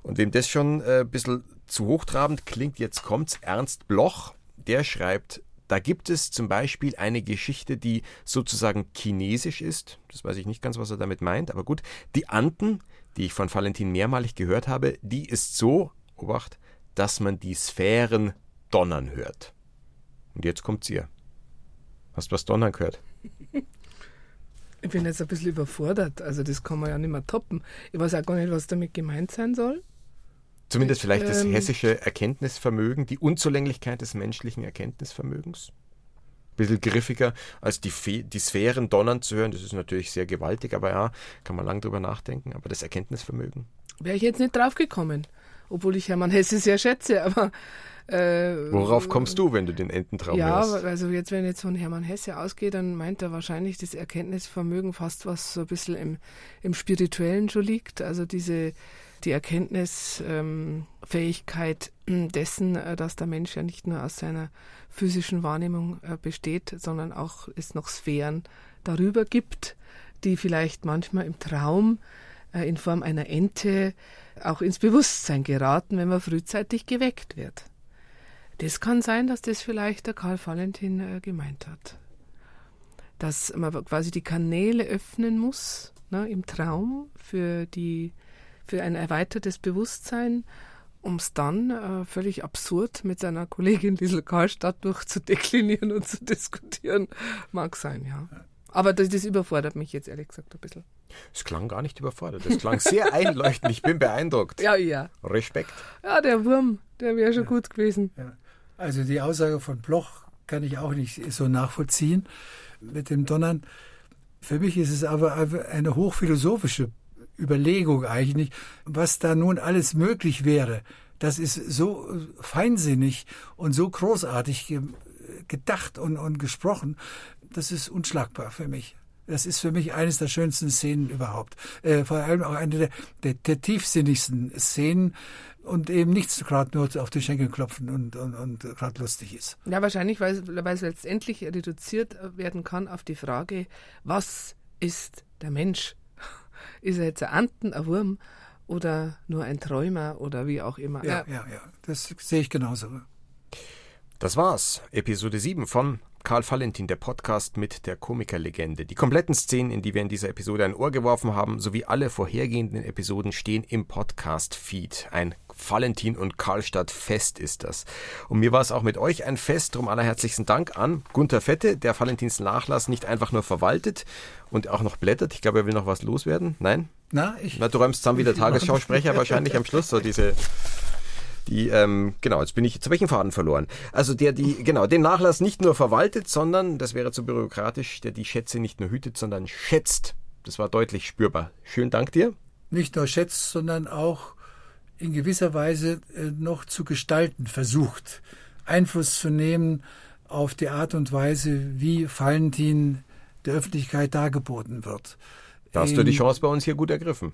Und wem das schon äh, ein bisschen zu hochtrabend klingt, jetzt kommt's, Ernst Bloch, der schreibt, da gibt es zum Beispiel eine Geschichte, die sozusagen chinesisch ist. Das weiß ich nicht ganz, was er damit meint, aber gut. Die Anten, die ich von Valentin mehrmalig gehört habe, die ist so, Obacht, dass man die Sphären donnern hört. Und jetzt kommt's ihr. Hast du was donnern gehört? Ich bin jetzt ein bisschen überfordert. Also, das kann man ja nicht mehr toppen. Ich weiß auch gar nicht, was damit gemeint sein soll. Zumindest vielleicht das Ähm. hessische Erkenntnisvermögen, die Unzulänglichkeit des menschlichen Erkenntnisvermögens. Bisschen griffiger als die, Fe die Sphären donnern zu hören. Das ist natürlich sehr gewaltig, aber ja, kann man lang drüber nachdenken. Aber das Erkenntnisvermögen. Wäre ich jetzt nicht drauf gekommen. Obwohl ich Hermann Hesse sehr schätze, aber. Äh, Worauf kommst du, wenn du den Ententraum Ja, hörst? also jetzt, wenn ich jetzt von Hermann Hesse ausgehe, dann meint er wahrscheinlich das Erkenntnisvermögen fast, was so ein bisschen im, im Spirituellen schon liegt. Also diese, die Erkenntnisfähigkeit dessen, äh, dass der Mensch ja nicht nur aus seiner physischen Wahrnehmung äh, besteht, sondern auch es noch Sphären darüber gibt, die vielleicht manchmal im Traum äh, in Form einer Ente auch ins Bewusstsein geraten, wenn man frühzeitig geweckt wird. Das kann sein, dass das vielleicht der Karl Valentin gemeint hat. Dass man quasi die Kanäle öffnen muss ne, im Traum für, die, für ein erweitertes Bewusstsein, um es dann äh, völlig absurd mit seiner Kollegin Liesel Karlstadt durchzudeklinieren und zu diskutieren. Mag sein, ja. Aber das, das überfordert mich jetzt ehrlich gesagt ein bisschen. Es klang gar nicht überfordert. Es klang sehr einleuchtend. Ich bin beeindruckt. Ja, ja. Respekt. Ja, der Wurm, der wäre schon gut gewesen. Also die Aussage von Bloch kann ich auch nicht so nachvollziehen mit dem Donnern. Für mich ist es aber eine hochphilosophische Überlegung eigentlich, was da nun alles möglich wäre. Das ist so feinsinnig und so großartig ge gedacht und, und gesprochen. Das ist unschlagbar für mich. Das ist für mich eines der schönsten Szenen überhaupt. Äh, vor allem auch eine der, der, der tiefsinnigsten Szenen und eben nichts gerade nur auf die Schenkel klopfen und, und, und gerade lustig ist. Ja, wahrscheinlich, weil, weil es letztendlich reduziert werden kann auf die Frage, was ist der Mensch? Ist er jetzt ein Anten, ein Wurm oder nur ein Träumer oder wie auch immer? Ja, ja, ja. Das sehe ich genauso. Das war's. Episode 7 von Karl Valentin, der Podcast mit der Komikerlegende. Die kompletten Szenen, in die wir in dieser Episode ein Ohr geworfen haben, sowie alle vorhergehenden Episoden stehen im Podcast-Feed. Ein Valentin und Karlstadt Fest ist das. Und mir war es auch mit euch ein Fest. Drum allerherzlichsten Dank an Gunther Fette, der Valentins Nachlass nicht einfach nur verwaltet und auch noch blättert. Ich glaube, er will noch was loswerden. Nein? Na, ich. Na, du räumst zusammen wie der Tagesschausprecher wahrscheinlich am Schluss, so diese die, ähm, genau, jetzt bin ich, zu welchen Faden verloren? Also der, die, genau, den Nachlass nicht nur verwaltet, sondern, das wäre zu bürokratisch, der die Schätze nicht nur hütet, sondern schätzt. Das war deutlich spürbar. Schönen Dank dir. Nicht nur schätzt, sondern auch in gewisser Weise äh, noch zu gestalten versucht, Einfluss zu nehmen auf die Art und Weise, wie Valentin der Öffentlichkeit dargeboten wird. Da hast du die Chance bei uns hier gut ergriffen.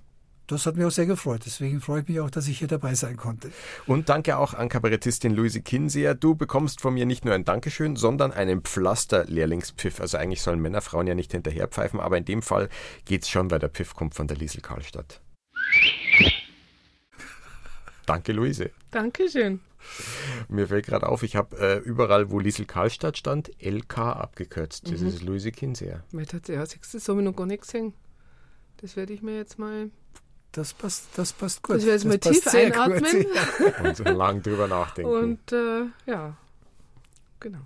Das hat mich auch sehr gefreut. Deswegen freue ich mich auch, dass ich hier dabei sein konnte. Und danke auch an Kabarettistin Luise Kinseer. Du bekommst von mir nicht nur ein Dankeschön, sondern einen Pflaster-Lehrlingspfiff. Also eigentlich sollen Männer Frauen ja nicht hinterherpfeifen, aber in dem Fall geht's schon, weil der Pfiff kommt von der Liesel Karlstadt. Danke, Luise. Dankeschön. Mir fällt gerade auf, ich habe äh, überall, wo Liesel Karlstadt stand, LK abgekürzt. Das mhm. ist Luise Kinseer. Ja, siehst du, das habe ich noch gar nicht gesehen. Das werde ich mir jetzt mal das passt, das passt gut. Also wir jetzt mal tief einatmen. Gut, ja. Und lang drüber nachdenken. Und äh, ja, genau.